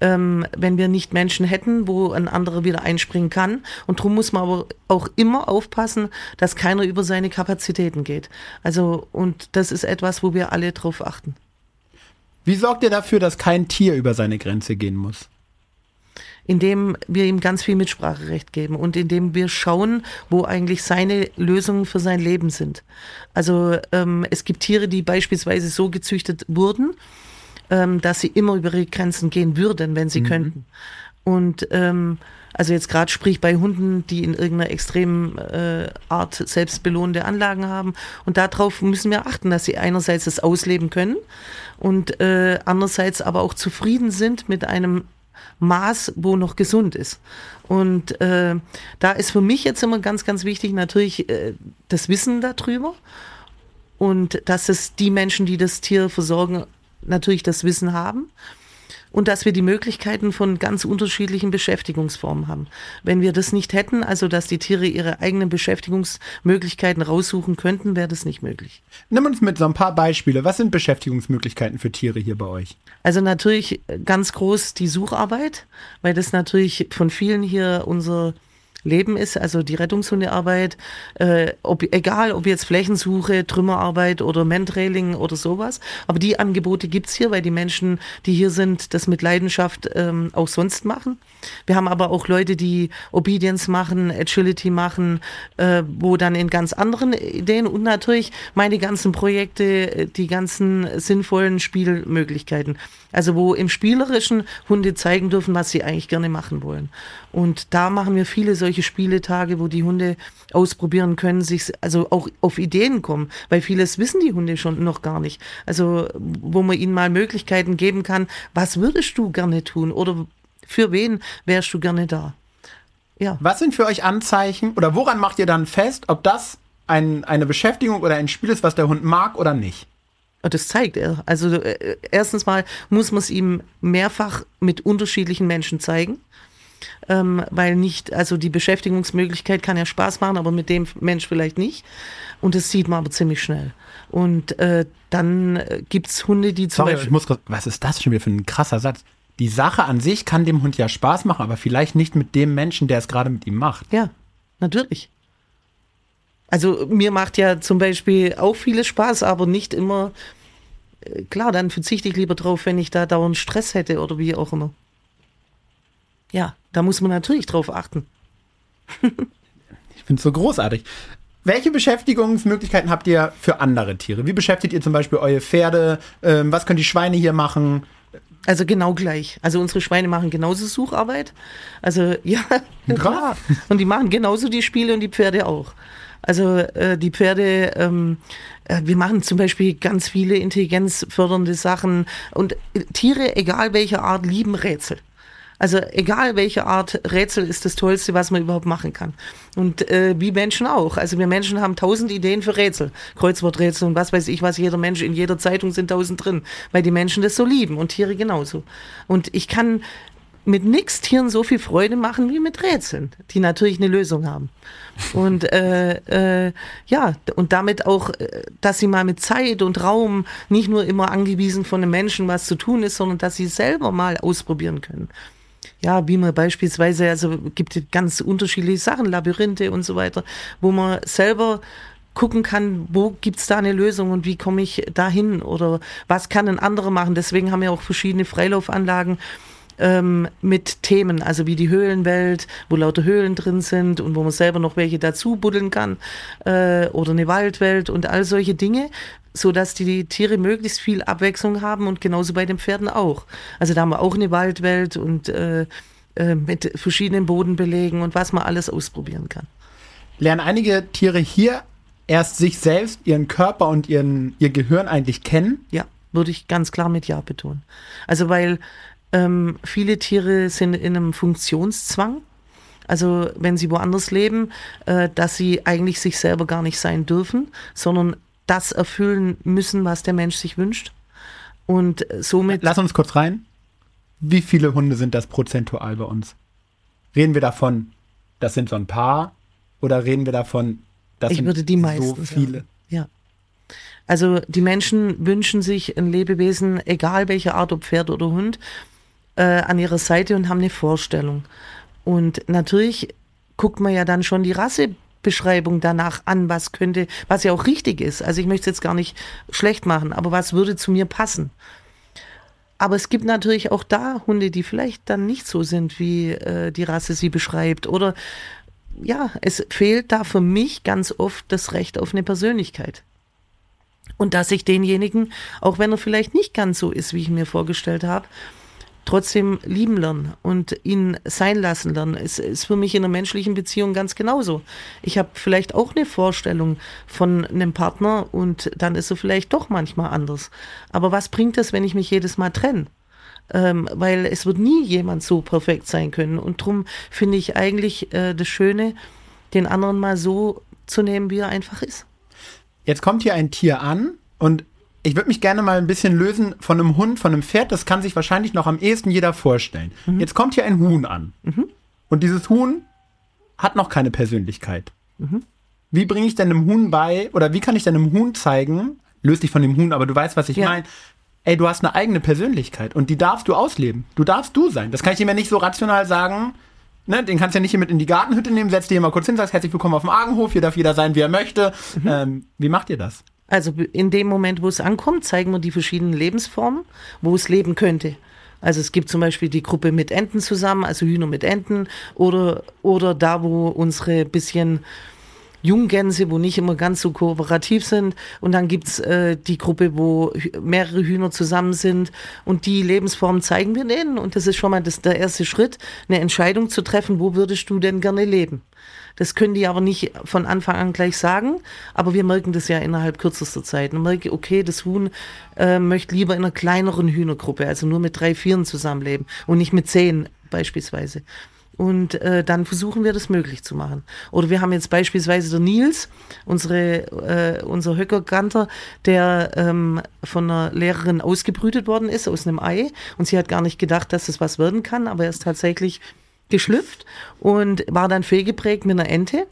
ähm, wenn wir nicht Menschen hätten, wo ein anderer wieder einspringen kann. Und darum muss man aber auch immer aufpassen, dass keiner über seine Kapazitäten geht. Also, und das ist etwas, wo wir alle drauf achten. Wie sorgt ihr dafür, dass kein Tier über seine Grenze gehen muss? Indem wir ihm ganz viel Mitspracherecht geben und indem wir schauen, wo eigentlich seine Lösungen für sein Leben sind. Also ähm, es gibt Tiere, die beispielsweise so gezüchtet wurden, ähm, dass sie immer über ihre Grenzen gehen würden, wenn sie mhm. könnten. Und ähm, also jetzt gerade sprich bei Hunden, die in irgendeiner extremen äh, Art selbstbelohnende Anlagen haben. Und darauf müssen wir achten, dass sie einerseits das ausleben können und äh, andererseits aber auch zufrieden sind mit einem Maß, wo noch gesund ist. Und äh, da ist für mich jetzt immer ganz, ganz wichtig natürlich äh, das Wissen darüber und dass es die Menschen, die das Tier versorgen, natürlich das Wissen haben und dass wir die Möglichkeiten von ganz unterschiedlichen Beschäftigungsformen haben. Wenn wir das nicht hätten, also dass die Tiere ihre eigenen Beschäftigungsmöglichkeiten raussuchen könnten, wäre das nicht möglich. Nimm uns mit so ein paar Beispiele. Was sind Beschäftigungsmöglichkeiten für Tiere hier bei euch? Also natürlich ganz groß die Sucharbeit, weil das natürlich von vielen hier unser Leben ist, also die Rettungshundearbeit, äh, ob, egal ob jetzt Flächensuche, Trümmerarbeit oder Mentrailing oder sowas. Aber die Angebote gibt's hier, weil die Menschen, die hier sind, das mit Leidenschaft ähm, auch sonst machen. Wir haben aber auch Leute, die Obedience machen, Agility machen, äh, wo dann in ganz anderen Ideen und natürlich meine ganzen Projekte, die ganzen sinnvollen Spielmöglichkeiten. Also wo im Spielerischen Hunde zeigen dürfen, was sie eigentlich gerne machen wollen. Und da machen wir viele solche Spieletage, wo die Hunde ausprobieren können, sich also auch auf Ideen kommen, weil vieles wissen die Hunde schon noch gar nicht. Also wo man ihnen mal Möglichkeiten geben kann, was würdest du gerne tun oder für wen wärst du gerne da? Ja. Was sind für euch Anzeichen oder woran macht ihr dann fest, ob das ein, eine Beschäftigung oder ein Spiel ist, was der Hund mag oder nicht? Das zeigt er. Also äh, erstens mal muss man es ihm mehrfach mit unterschiedlichen Menschen zeigen. Ähm, weil nicht, also die Beschäftigungsmöglichkeit kann ja Spaß machen, aber mit dem Mensch vielleicht nicht. Und das sieht man aber ziemlich schnell. Und äh, dann äh, gibt's Hunde, die zum Sorry, ich Beispiel. muss kurz, was ist das schon wieder für ein krasser Satz? Die Sache an sich kann dem Hund ja Spaß machen, aber vielleicht nicht mit dem Menschen, der es gerade mit ihm macht. Ja, natürlich. Also mir macht ja zum Beispiel auch vieles Spaß, aber nicht immer. äh, Klar, dann verzichte ich lieber drauf, wenn ich da dauernd Stress hätte oder wie auch immer. Ja, da muss man natürlich drauf achten. Ich finde es so großartig. Welche Beschäftigungsmöglichkeiten habt ihr für andere Tiere? Wie beschäftigt ihr zum Beispiel eure Pferde? Ähm, was können die Schweine hier machen? Also genau gleich. Also unsere Schweine machen genauso Sucharbeit. Also ja, klar. Und die machen genauso die Spiele und die Pferde auch. Also äh, die Pferde, ähm, äh, wir machen zum Beispiel ganz viele intelligenzfördernde Sachen und äh, Tiere, egal welcher Art, lieben Rätsel. Also egal welche Art Rätsel ist das Tollste, was man überhaupt machen kann. Und äh, wie Menschen auch. Also wir Menschen haben tausend Ideen für Rätsel. Kreuzworträtsel und was weiß ich was. Jeder Mensch, in jeder Zeitung sind tausend drin. Weil die Menschen das so lieben und Tiere genauso. Und ich kann mit nix Tieren so viel Freude machen wie mit Rätseln, die natürlich eine Lösung haben. Und äh, äh, ja, und damit auch, äh, dass sie mal mit Zeit und Raum nicht nur immer angewiesen von einem Menschen was zu tun ist, sondern dass sie selber mal ausprobieren können. Ja, wie man beispielsweise, also gibt ganz unterschiedliche Sachen, Labyrinthe und so weiter, wo man selber gucken kann, wo gibt's da eine Lösung und wie komme ich dahin oder was kann ein anderer machen. Deswegen haben wir auch verschiedene Freilaufanlagen ähm, mit Themen, also wie die Höhlenwelt, wo lauter Höhlen drin sind und wo man selber noch welche dazu buddeln kann äh, oder eine Waldwelt und all solche Dinge, so dass die Tiere möglichst viel Abwechslung haben und genauso bei den Pferden auch. Also da haben wir auch eine Waldwelt und äh, äh, mit verschiedenen Bodenbelegen und was man alles ausprobieren kann. Lernen einige Tiere hier erst sich selbst, ihren Körper und ihren, ihr Gehirn eigentlich kennen? Ja, würde ich ganz klar mit Ja betonen. Also weil ähm, viele Tiere sind in einem Funktionszwang. Also wenn sie woanders leben, äh, dass sie eigentlich sich selber gar nicht sein dürfen, sondern das erfüllen müssen, was der Mensch sich wünscht. Und somit. Lass uns kurz rein. Wie viele Hunde sind das prozentual bei uns? Reden wir davon, das sind so ein paar? Oder reden wir davon, das ich sind würde die meisten so viele? Sagen. Ja. Also die Menschen wünschen sich ein Lebewesen, egal welche Art, ob Pferd oder Hund, äh, an ihrer Seite und haben eine Vorstellung. Und natürlich guckt man ja dann schon die Rassebeschreibung danach an, was könnte, was ja auch richtig ist. Also ich möchte es jetzt gar nicht schlecht machen, aber was würde zu mir passen? Aber es gibt natürlich auch da Hunde, die vielleicht dann nicht so sind, wie äh, die Rasse sie beschreibt. Oder ja, es fehlt da für mich ganz oft das Recht auf eine Persönlichkeit. Und dass ich denjenigen, auch wenn er vielleicht nicht ganz so ist, wie ich mir vorgestellt habe, trotzdem lieben lernen und ihn sein lassen lernen. Es ist für mich in einer menschlichen Beziehung ganz genauso. Ich habe vielleicht auch eine Vorstellung von einem Partner und dann ist er vielleicht doch manchmal anders. Aber was bringt das, wenn ich mich jedes Mal trenne? Ähm, weil es wird nie jemand so perfekt sein können. Und darum finde ich eigentlich äh, das Schöne, den anderen mal so zu nehmen, wie er einfach ist. Jetzt kommt hier ein Tier an und ich würde mich gerne mal ein bisschen lösen von einem Hund, von einem Pferd. Das kann sich wahrscheinlich noch am ehesten jeder vorstellen. Mhm. Jetzt kommt hier ein Huhn an. Mhm. Und dieses Huhn hat noch keine Persönlichkeit. Mhm. Wie bringe ich denn einem Huhn bei, oder wie kann ich denn einem Huhn zeigen, löse dich von dem Huhn, aber du weißt, was ich ja. meine. Ey, du hast eine eigene Persönlichkeit und die darfst du ausleben. Du darfst du sein. Das kann ich dir mir nicht so rational sagen. Ne, den kannst du ja nicht hier mit in die Gartenhütte nehmen, setzt dir mal kurz hin, sagst herzlich willkommen auf dem Argenhof, hier darf jeder sein, wie er möchte. Mhm. Ähm, wie macht ihr das? Also in dem Moment, wo es ankommt, zeigen wir die verschiedenen Lebensformen, wo es leben könnte. Also es gibt zum Beispiel die Gruppe mit Enten zusammen, also Hühner mit Enten, oder, oder da, wo unsere bisschen Junggänse, wo nicht immer ganz so kooperativ sind. Und dann gibt's äh, die Gruppe, wo mehrere Hühner zusammen sind. Und die Lebensform zeigen wir denen. Und das ist schon mal das, der erste Schritt, eine Entscheidung zu treffen, wo würdest du denn gerne leben? Das können die aber nicht von Anfang an gleich sagen, aber wir merken das ja innerhalb kürzester Zeit. Man merkt, okay, das Huhn äh, möchte lieber in einer kleineren Hühnergruppe, also nur mit drei, vieren zusammenleben und nicht mit zehn beispielsweise. Und äh, dann versuchen wir das möglich zu machen. Oder wir haben jetzt beispielsweise der Nils, unsere, äh, unser Höckerganter, der ähm, von einer Lehrerin ausgebrütet worden ist aus einem Ei. Und sie hat gar nicht gedacht, dass das was werden kann, aber er ist tatsächlich geschlüpft und war dann fehlgeprägt mit einer Ente.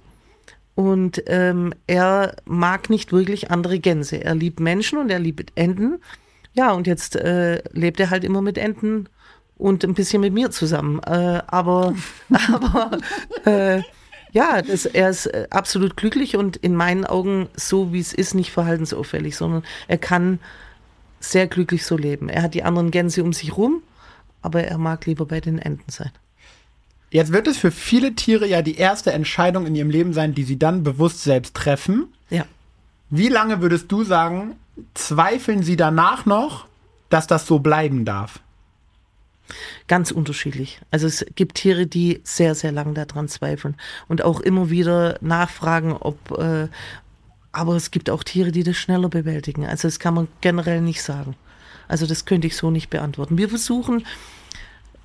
Und ähm, er mag nicht wirklich andere Gänse. Er liebt Menschen und er liebt Enten. Ja, und jetzt äh, lebt er halt immer mit Enten und ein bisschen mit mir zusammen. Äh, aber aber äh, ja, das, er ist äh, absolut glücklich und in meinen Augen so, wie es ist, nicht verhaltensauffällig, sondern er kann sehr glücklich so leben. Er hat die anderen Gänse um sich rum, aber er mag lieber bei den Enten sein. Jetzt wird es für viele Tiere ja die erste Entscheidung in ihrem Leben sein, die sie dann bewusst selbst treffen. Ja. Wie lange würdest du sagen, zweifeln sie danach noch, dass das so bleiben darf? Ganz unterschiedlich. Also es gibt Tiere, die sehr, sehr lange daran zweifeln und auch immer wieder nachfragen, ob, äh, aber es gibt auch Tiere, die das schneller bewältigen. Also das kann man generell nicht sagen. Also das könnte ich so nicht beantworten. Wir versuchen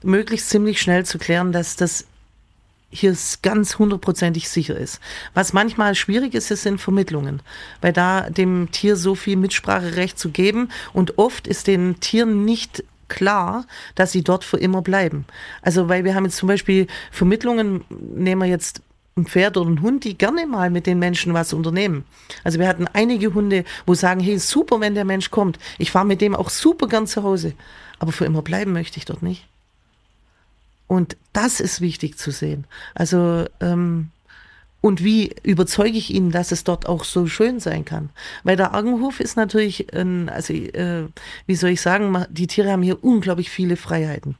möglichst ziemlich schnell zu klären, dass das hier ganz hundertprozentig sicher ist. Was manchmal schwierig ist, ist sind Vermittlungen, weil da dem Tier so viel Mitspracherecht zu geben und oft ist den Tieren nicht klar, dass sie dort für immer bleiben. Also, weil wir haben jetzt zum Beispiel Vermittlungen, nehmen wir jetzt ein Pferd oder ein Hund, die gerne mal mit den Menschen was unternehmen. Also wir hatten einige Hunde, wo sagen, hey, super, wenn der Mensch kommt. Ich fahre mit dem auch super gern zu Hause. Aber für immer bleiben möchte ich dort nicht. Und das ist wichtig zu sehen. Also ähm, und wie überzeuge ich ihn, dass es dort auch so schön sein kann? Weil der Argenhof ist natürlich, ein, also äh, wie soll ich sagen, die Tiere haben hier unglaublich viele Freiheiten.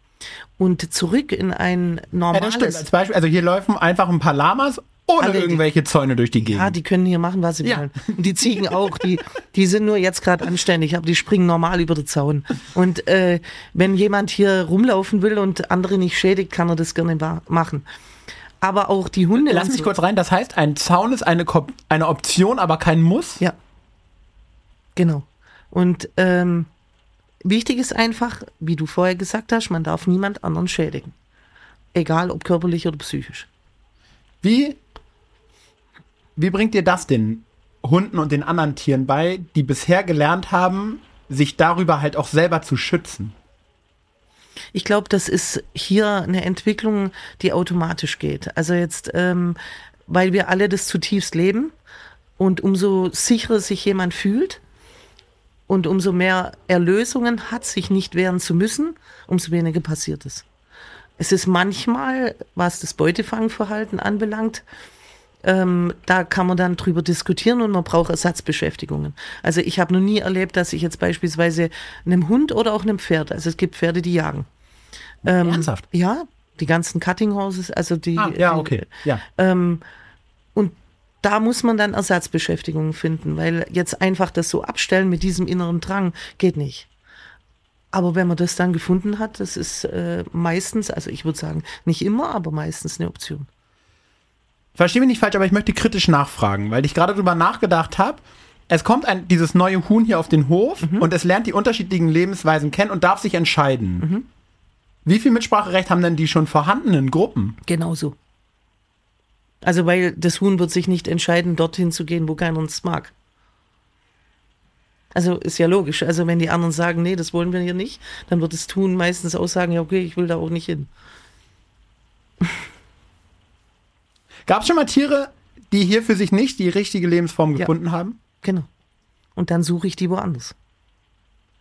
Und zurück in ein normales... Ja, das stimmt. Als Beispiel, also hier laufen einfach ein paar Lamas ohne Alle, irgendwelche Zäune durch die Gegend. Ja, die können hier machen, was sie ja. wollen. Und die Ziegen auch, die, die sind nur jetzt gerade anständig, aber die springen normal über den Zaun. Und äh, wenn jemand hier rumlaufen will und andere nicht schädigt, kann er das gerne machen aber auch die Hunde. Lass mich kurz rein, das heißt, ein Zaun ist eine, eine Option, aber kein Muss? Ja. Genau. Und ähm, wichtig ist einfach, wie du vorher gesagt hast, man darf niemand anderen schädigen. Egal ob körperlich oder psychisch. Wie, wie bringt dir das den Hunden und den anderen Tieren bei, die bisher gelernt haben, sich darüber halt auch selber zu schützen? Ich glaube, das ist hier eine Entwicklung, die automatisch geht. Also jetzt, ähm, weil wir alle das zutiefst leben und umso sicherer sich jemand fühlt und umso mehr Erlösungen hat, sich nicht wehren zu müssen, umso weniger passiert es. Es ist manchmal, was das Beutefangverhalten anbelangt, ähm, da kann man dann drüber diskutieren und man braucht Ersatzbeschäftigungen. Also ich habe noch nie erlebt, dass ich jetzt beispielsweise einem Hund oder auch einem Pferd, also es gibt Pferde, die jagen. Ähm, Ernsthaft? Ja, die ganzen Cutting Horses, also die. Ah, ja, okay. Ja. Ähm, und da muss man dann Ersatzbeschäftigungen finden, weil jetzt einfach das so abstellen mit diesem inneren Drang geht nicht. Aber wenn man das dann gefunden hat, das ist äh, meistens, also ich würde sagen, nicht immer, aber meistens eine Option. Verstehe mich nicht falsch, aber ich möchte kritisch nachfragen, weil ich gerade darüber nachgedacht habe. Es kommt ein, dieses neue Huhn hier auf den Hof mhm. und es lernt die unterschiedlichen Lebensweisen kennen und darf sich entscheiden. Mhm. Wie viel Mitspracherecht haben denn die schon vorhandenen Gruppen? Genauso. Also, weil das Huhn wird sich nicht entscheiden, dorthin zu gehen, wo keiner uns mag. Also ist ja logisch. Also wenn die anderen sagen, nee, das wollen wir hier nicht, dann wird das Huhn meistens auch sagen, ja, okay, ich will da auch nicht hin. Gab es schon mal Tiere, die hier für sich nicht die richtige Lebensform gefunden ja, haben? Genau. Und dann suche ich die woanders.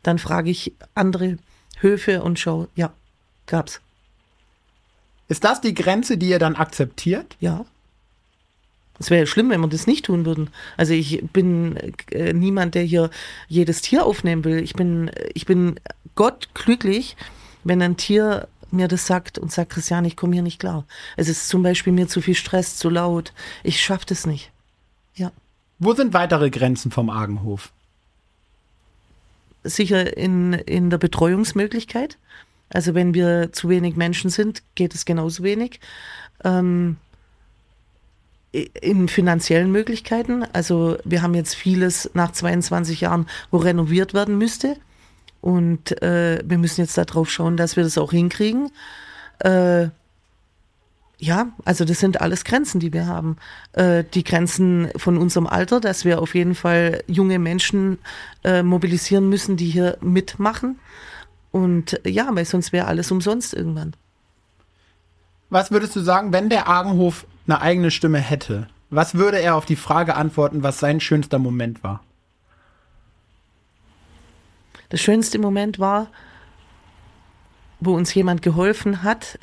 Dann frage ich andere Höfe und schaue, ja, Gab's. Ist das die Grenze, die ihr dann akzeptiert? Ja. Es wäre ja schlimm, wenn wir das nicht tun würden. Also ich bin äh, niemand, der hier jedes Tier aufnehmen will. Ich bin, ich bin Gott glücklich, wenn ein Tier mir das sagt und sagt, Christian, ich komme hier nicht klar. Es ist zum Beispiel mir zu viel Stress, zu laut. Ich schaffe das nicht. Ja. Wo sind weitere Grenzen vom Argenhof? Sicher in, in der Betreuungsmöglichkeit. Also wenn wir zu wenig Menschen sind, geht es genauso wenig. Ähm, in finanziellen Möglichkeiten. Also wir haben jetzt vieles nach 22 Jahren, wo renoviert werden müsste. Und äh, wir müssen jetzt darauf schauen, dass wir das auch hinkriegen. Äh, Ja, also das sind alles Grenzen, die wir haben. Äh, die Grenzen von unserem Alter, dass wir auf jeden Fall junge Menschen äh, mobilisieren müssen, die hier mitmachen. Und äh, ja, weil sonst wäre alles umsonst irgendwann. Was würdest du sagen, wenn der Argenhof eine eigene Stimme hätte? Was würde er auf die Frage antworten, was sein schönster Moment war? Das schönste Moment war, wo uns jemand geholfen hat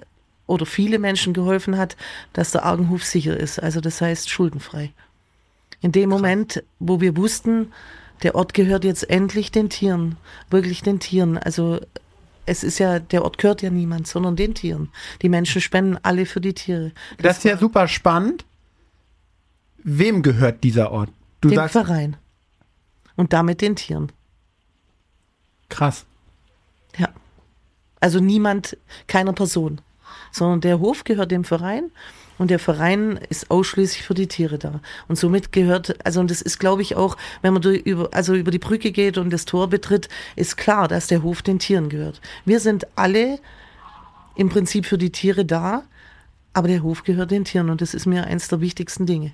oder viele Menschen geholfen hat, dass der Argenhof sicher ist. Also das heißt schuldenfrei. In dem Moment, wo wir wussten, der Ort gehört jetzt endlich den Tieren, wirklich den Tieren. Also es ist ja, der Ort gehört ja niemand, sondern den Tieren. Die Menschen spenden alle für die Tiere. Das, das ist ja super spannend. Wem gehört dieser Ort? Du dem sagst, Verein. Und damit den Tieren. Krass. Ja. Also niemand, keiner Person. Sondern der Hof gehört dem Verein und der Verein ist ausschließlich für die Tiere da. Und somit gehört, also und das ist, glaube ich, auch, wenn man über, also über die Brücke geht und das Tor betritt, ist klar, dass der Hof den Tieren gehört. Wir sind alle im Prinzip für die Tiere da, aber der Hof gehört den Tieren und das ist mir eins der wichtigsten Dinge.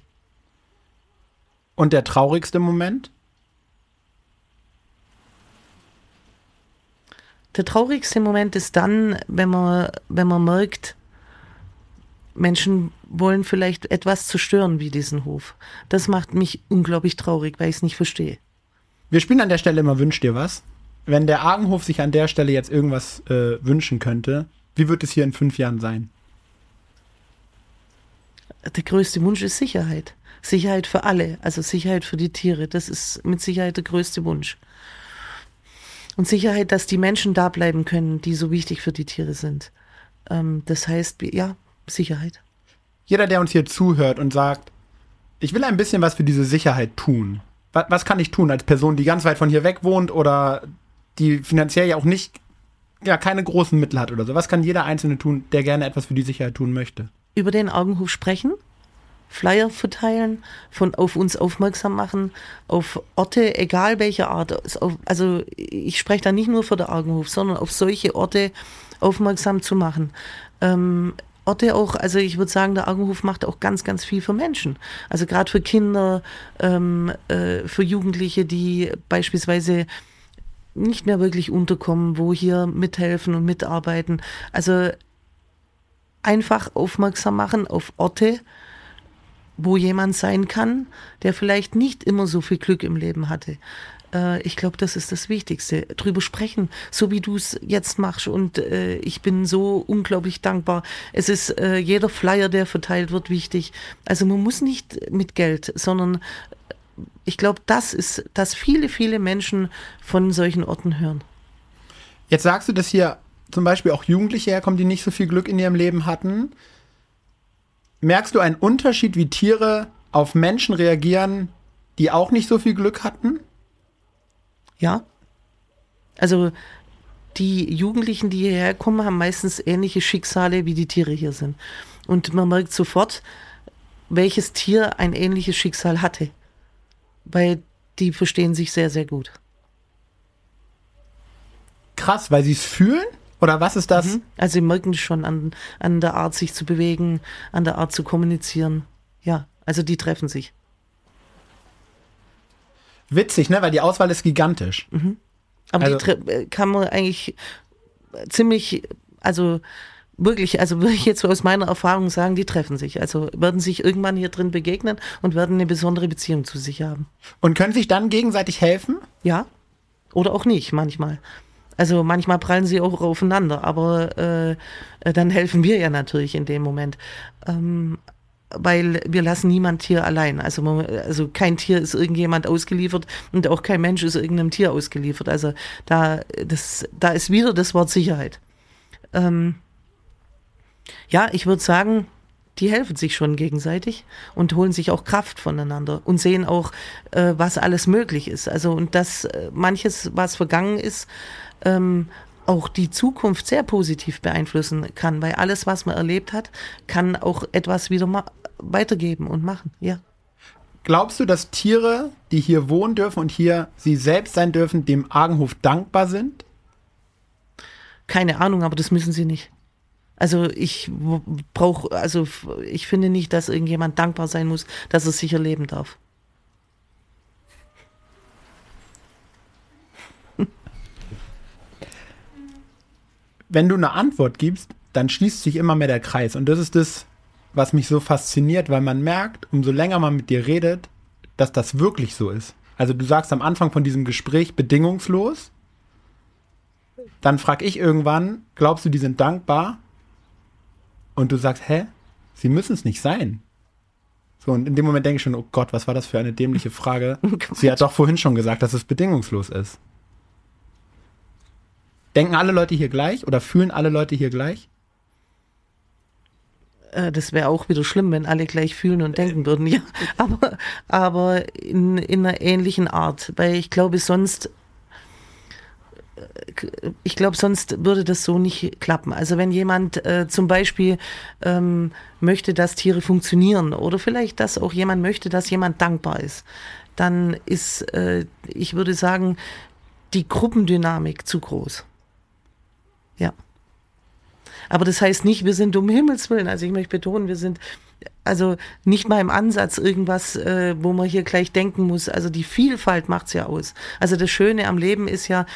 Und der traurigste Moment? Der traurigste Moment ist dann, wenn man, wenn man merkt, Menschen wollen vielleicht etwas zerstören wie diesen Hof. Das macht mich unglaublich traurig, weil ich es nicht verstehe. Wir spielen an der Stelle immer Wünsch dir was. Wenn der Argenhof sich an der Stelle jetzt irgendwas äh, wünschen könnte, wie wird es hier in fünf Jahren sein? Der größte Wunsch ist Sicherheit. Sicherheit für alle, also Sicherheit für die Tiere. Das ist mit Sicherheit der größte Wunsch und Sicherheit, dass die Menschen da bleiben können, die so wichtig für die Tiere sind. Ähm, das heißt, ja, Sicherheit. Jeder, der uns hier zuhört und sagt, ich will ein bisschen was für diese Sicherheit tun. Was, was kann ich tun als Person, die ganz weit von hier weg wohnt oder die finanziell ja auch nicht, ja, keine großen Mittel hat oder so? Was kann jeder Einzelne tun, der gerne etwas für die Sicherheit tun möchte? Über den Augenhof sprechen, Flyer verteilen, von auf uns aufmerksam machen, auf Orte, egal welcher Art. Also ich spreche da nicht nur für den Argenhof, sondern auf solche Orte aufmerksam zu machen. Ähm, Orte auch, also ich würde sagen, der Argenhof macht auch ganz, ganz viel für Menschen. Also gerade für Kinder, ähm, äh, für Jugendliche, die beispielsweise nicht mehr wirklich unterkommen, wo hier mithelfen und mitarbeiten. Also einfach aufmerksam machen auf Orte, wo jemand sein kann, der vielleicht nicht immer so viel Glück im Leben hatte. Äh, ich glaube, das ist das Wichtigste. Drüber sprechen, so wie du es jetzt machst. Und äh, ich bin so unglaublich dankbar. Es ist äh, jeder Flyer, der verteilt wird, wichtig. Also man muss nicht mit Geld, sondern äh, ich glaube, das ist, dass viele, viele Menschen von solchen Orten hören. Jetzt sagst du, dass hier zum Beispiel auch Jugendliche herkommen, die nicht so viel Glück in ihrem Leben hatten. Merkst du einen Unterschied, wie Tiere auf Menschen reagieren, die auch nicht so viel Glück hatten? Ja. Also die Jugendlichen, die hierher kommen, haben meistens ähnliche Schicksale, wie die Tiere hier sind. Und man merkt sofort, welches Tier ein ähnliches Schicksal hatte. Weil die verstehen sich sehr, sehr gut. Krass, weil sie es fühlen? Oder was ist das? Mhm. Also sie merken schon an, an der Art, sich zu bewegen, an der Art zu kommunizieren. Ja, also die treffen sich. Witzig, ne? Weil die Auswahl ist gigantisch. Mhm. Aber also, die äh, kann man eigentlich ziemlich, also wirklich, also würde ich jetzt so aus meiner Erfahrung sagen, die treffen sich. Also werden sich irgendwann hier drin begegnen und werden eine besondere Beziehung zu sich haben. Und können sich dann gegenseitig helfen? Ja. Oder auch nicht, manchmal. Also manchmal prallen sie auch aufeinander, aber äh, dann helfen wir ja natürlich in dem Moment. Ähm, weil wir lassen niemand hier allein. Also, man, also kein Tier ist irgendjemand ausgeliefert und auch kein Mensch ist irgendeinem Tier ausgeliefert. Also da, das, da ist wieder das Wort Sicherheit. Ähm, ja, ich würde sagen, die helfen sich schon gegenseitig und holen sich auch Kraft voneinander und sehen auch, äh, was alles möglich ist. Also und das äh, manches, was vergangen ist, ähm, auch die Zukunft sehr positiv beeinflussen kann, weil alles, was man erlebt hat, kann auch etwas wieder weitergeben und machen, ja. Glaubst du, dass Tiere, die hier wohnen dürfen und hier sie selbst sein dürfen, dem Argenhof dankbar sind? Keine Ahnung, aber das müssen sie nicht. Also ich brauche, also ich finde nicht, dass irgendjemand dankbar sein muss, dass er sicher leben darf. Wenn du eine Antwort gibst, dann schließt sich immer mehr der Kreis. Und das ist das, was mich so fasziniert, weil man merkt, umso länger man mit dir redet, dass das wirklich so ist. Also du sagst am Anfang von diesem Gespräch bedingungslos. Dann frage ich irgendwann, glaubst du, die sind dankbar? Und du sagst, hä? Sie müssen es nicht sein. So, und in dem Moment denke ich schon, oh Gott, was war das für eine dämliche Frage? Oh Sie hat doch vorhin schon gesagt, dass es bedingungslos ist. Denken alle Leute hier gleich oder fühlen alle Leute hier gleich? Äh, das wäre auch wieder schlimm, wenn alle gleich fühlen und denken würden, ja. Aber, aber in, in einer ähnlichen Art, weil ich glaube, sonst ich glaube, sonst würde das so nicht klappen. Also wenn jemand äh, zum Beispiel ähm, möchte, dass Tiere funktionieren oder vielleicht, dass auch jemand möchte, dass jemand dankbar ist, dann ist, äh, ich würde sagen, die Gruppendynamik zu groß. Ja. Aber das heißt nicht, wir sind um Himmels Willen, also ich möchte betonen, wir sind also nicht mal im Ansatz irgendwas, äh, wo man hier gleich denken muss. Also die Vielfalt macht's ja aus. Also das Schöne am Leben ist ja,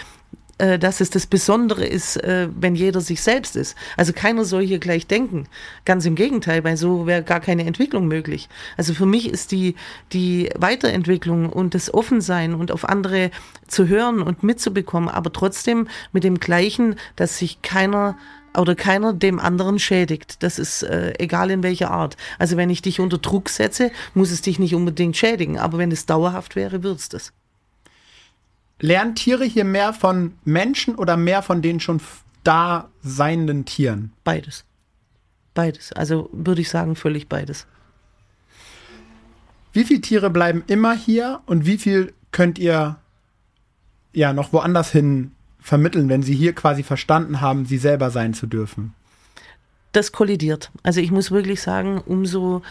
äh, dass es das Besondere ist, äh, wenn jeder sich selbst ist. Also keiner soll hier gleich denken. Ganz im Gegenteil, weil so wäre gar keine Entwicklung möglich. Also für mich ist die, die Weiterentwicklung und das Offensein und auf andere zu hören und mitzubekommen, aber trotzdem mit dem Gleichen, dass sich keiner oder keiner dem anderen schädigt. Das ist äh, egal in welcher Art. Also wenn ich dich unter Druck setze, muss es dich nicht unbedingt schädigen. Aber wenn es dauerhaft wäre, würde es das. Lernen Tiere hier mehr von Menschen oder mehr von den schon da seienden Tieren? Beides. Beides. Also würde ich sagen, völlig beides. Wie viele Tiere bleiben immer hier und wie viel könnt ihr ja noch woanders hin vermitteln, wenn sie hier quasi verstanden haben, sie selber sein zu dürfen? Das kollidiert. Also ich muss wirklich sagen, umso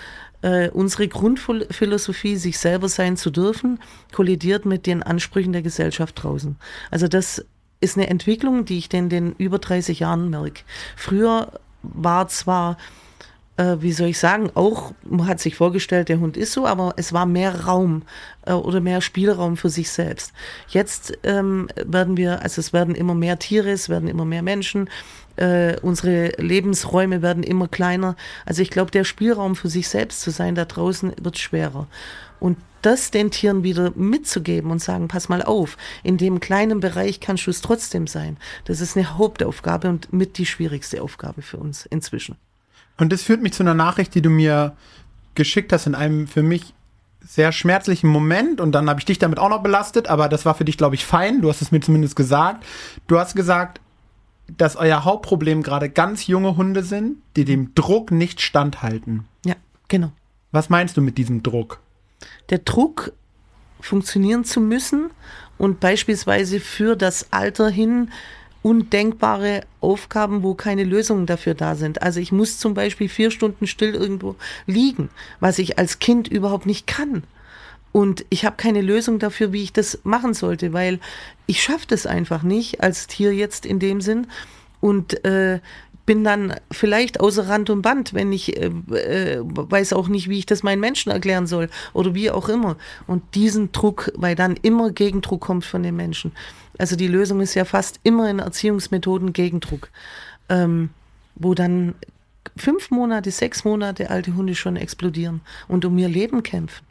äh, unsere Grundphilosophie, sich selber sein zu dürfen, kollidiert mit den Ansprüchen der Gesellschaft draußen. Also das ist eine Entwicklung, die ich in den über 30 Jahren merke. Früher war zwar äh, wie soll ich sagen, auch, man hat sich vorgestellt, der Hund ist so, aber es war mehr Raum äh, oder mehr Spielraum für sich selbst. Jetzt ähm, werden wir, also es werden immer mehr Tiere, es werden immer mehr Menschen, äh, unsere Lebensräume werden immer kleiner. Also ich glaube, der Spielraum für sich selbst zu sein da draußen wird schwerer. Und das den Tieren wieder mitzugeben und sagen, pass mal auf, in dem kleinen Bereich kannst du es trotzdem sein. Das ist eine Hauptaufgabe und mit die schwierigste Aufgabe für uns inzwischen. Und das führt mich zu einer Nachricht, die du mir geschickt hast in einem für mich sehr schmerzlichen Moment und dann habe ich dich damit auch noch belastet, aber das war für dich, glaube ich, fein. Du hast es mir zumindest gesagt. Du hast gesagt, dass euer Hauptproblem gerade ganz junge Hunde sind, die dem Druck nicht standhalten. Ja, genau. Was meinst du mit diesem Druck? Der Druck, funktionieren zu müssen und beispielsweise für das Alter hin undenkbare Aufgaben, wo keine Lösungen dafür da sind. Also ich muss zum Beispiel vier Stunden still irgendwo liegen, was ich als Kind überhaupt nicht kann. Und ich habe keine Lösung dafür, wie ich das machen sollte, weil ich schaffe das einfach nicht als Tier jetzt in dem Sinn. Und äh, bin dann vielleicht außer Rand und Band, wenn ich äh, äh, weiß auch nicht, wie ich das meinen Menschen erklären soll oder wie auch immer. Und diesen Druck, weil dann immer Gegendruck kommt von den Menschen. Also die Lösung ist ja fast immer in Erziehungsmethoden Gegendruck, ähm, wo dann fünf Monate, sechs Monate alte Hunde schon explodieren und um ihr Leben kämpfen.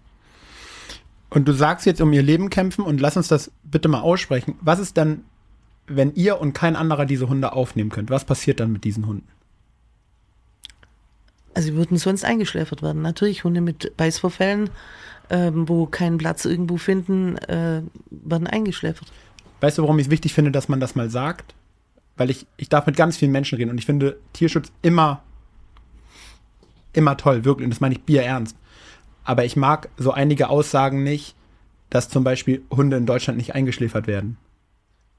Und du sagst jetzt um ihr Leben kämpfen und lass uns das bitte mal aussprechen. Was ist dann, wenn ihr und kein anderer diese Hunde aufnehmen könnt? Was passiert dann mit diesen Hunden? Also sie würden sonst eingeschläfert werden. Natürlich Hunde mit Beißvorfällen, ähm, wo keinen Platz irgendwo finden, äh, werden eingeschläfert. Weißt du, warum ich es wichtig finde, dass man das mal sagt? Weil ich, ich darf mit ganz vielen Menschen reden und ich finde Tierschutz immer, immer toll, wirklich. Und das meine ich Bier ernst. Aber ich mag so einige Aussagen nicht, dass zum Beispiel Hunde in Deutschland nicht eingeschläfert werden.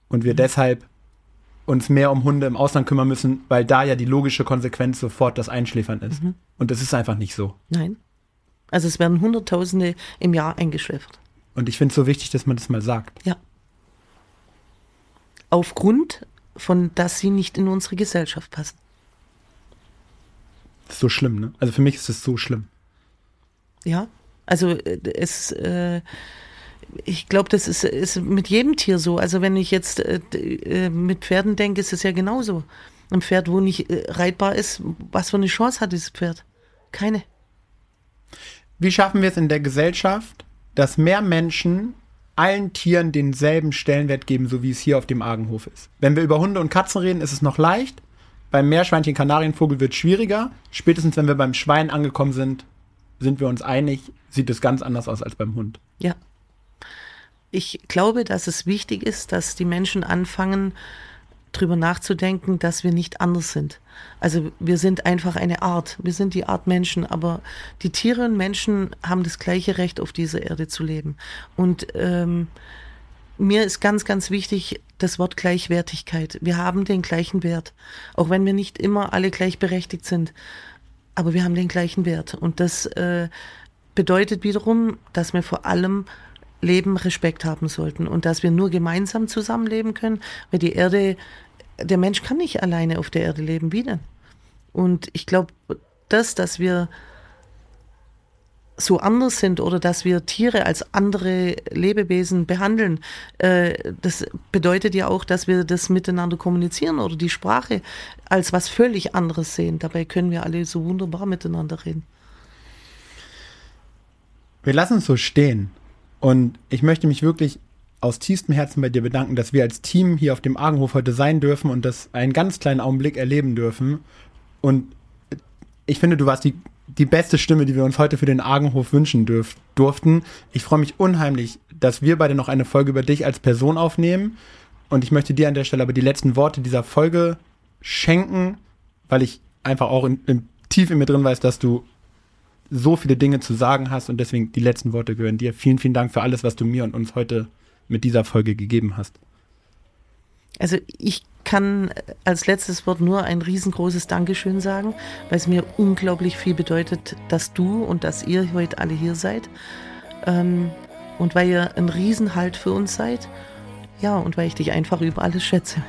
Und wir mhm. deshalb uns mehr um Hunde im Ausland kümmern müssen, weil da ja die logische Konsequenz sofort das Einschläfern ist. Mhm. Und das ist einfach nicht so. Nein. Also es werden Hunderttausende im Jahr eingeschläfert. Und ich finde es so wichtig, dass man das mal sagt. Ja aufgrund von, dass sie nicht in unsere Gesellschaft passen. Das ist so schlimm, ne? Also für mich ist es so schlimm. Ja, also äh, es, äh, ich glaube, das ist, ist mit jedem Tier so. Also wenn ich jetzt äh, äh, mit Pferden denke, ist es ja genauso. Ein Pferd, wo nicht äh, reitbar ist, was für eine Chance hat dieses Pferd? Keine. Wie schaffen wir es in der Gesellschaft, dass mehr Menschen allen Tieren denselben Stellenwert geben, so wie es hier auf dem Argenhof ist? Wenn wir über Hunde und Katzen reden, ist es noch leicht. Beim Meerschweinchen, Kanarienvogel wird es schwieriger. Spätestens, wenn wir beim Schwein angekommen sind, sind wir uns einig, sieht es ganz anders aus als beim Hund. Ja. Ich glaube, dass es wichtig ist, dass die Menschen anfangen, drüber nachzudenken, dass wir nicht anders sind. Also wir sind einfach eine Art. Wir sind die Art Menschen, aber die Tiere und Menschen haben das gleiche Recht, auf dieser Erde zu leben. Und ähm, mir ist ganz, ganz wichtig das Wort Gleichwertigkeit. Wir haben den gleichen Wert, auch wenn wir nicht immer alle gleichberechtigt sind. Aber wir haben den gleichen Wert. Und das äh, bedeutet wiederum, dass wir vor allem Leben Respekt haben sollten und dass wir nur gemeinsam zusammenleben können, weil die Erde, der Mensch kann nicht alleine auf der Erde leben, wie denn? Und ich glaube, das, dass wir so anders sind oder dass wir Tiere als andere Lebewesen behandeln, äh, das bedeutet ja auch, dass wir das miteinander kommunizieren oder die Sprache als was völlig anderes sehen. Dabei können wir alle so wunderbar miteinander reden. Wir lassen es so stehen. Und ich möchte mich wirklich aus tiefstem Herzen bei dir bedanken, dass wir als Team hier auf dem Argenhof heute sein dürfen und das einen ganz kleinen Augenblick erleben dürfen. Und ich finde, du warst die die beste Stimme, die wir uns heute für den Argenhof wünschen dürf, durften. Ich freue mich unheimlich, dass wir beide noch eine Folge über dich als Person aufnehmen. Und ich möchte dir an der Stelle aber die letzten Worte dieser Folge schenken, weil ich einfach auch in, in, tief in mir drin weiß, dass du so viele Dinge zu sagen hast und deswegen die letzten Worte gehören dir. Vielen, vielen Dank für alles, was du mir und uns heute mit dieser Folge gegeben hast. Also ich kann als letztes Wort nur ein riesengroßes Dankeschön sagen, weil es mir unglaublich viel bedeutet, dass du und dass ihr heute alle hier seid. Ähm, und weil ihr ein Riesenhalt für uns seid. Ja, und weil ich dich einfach über alles schätze.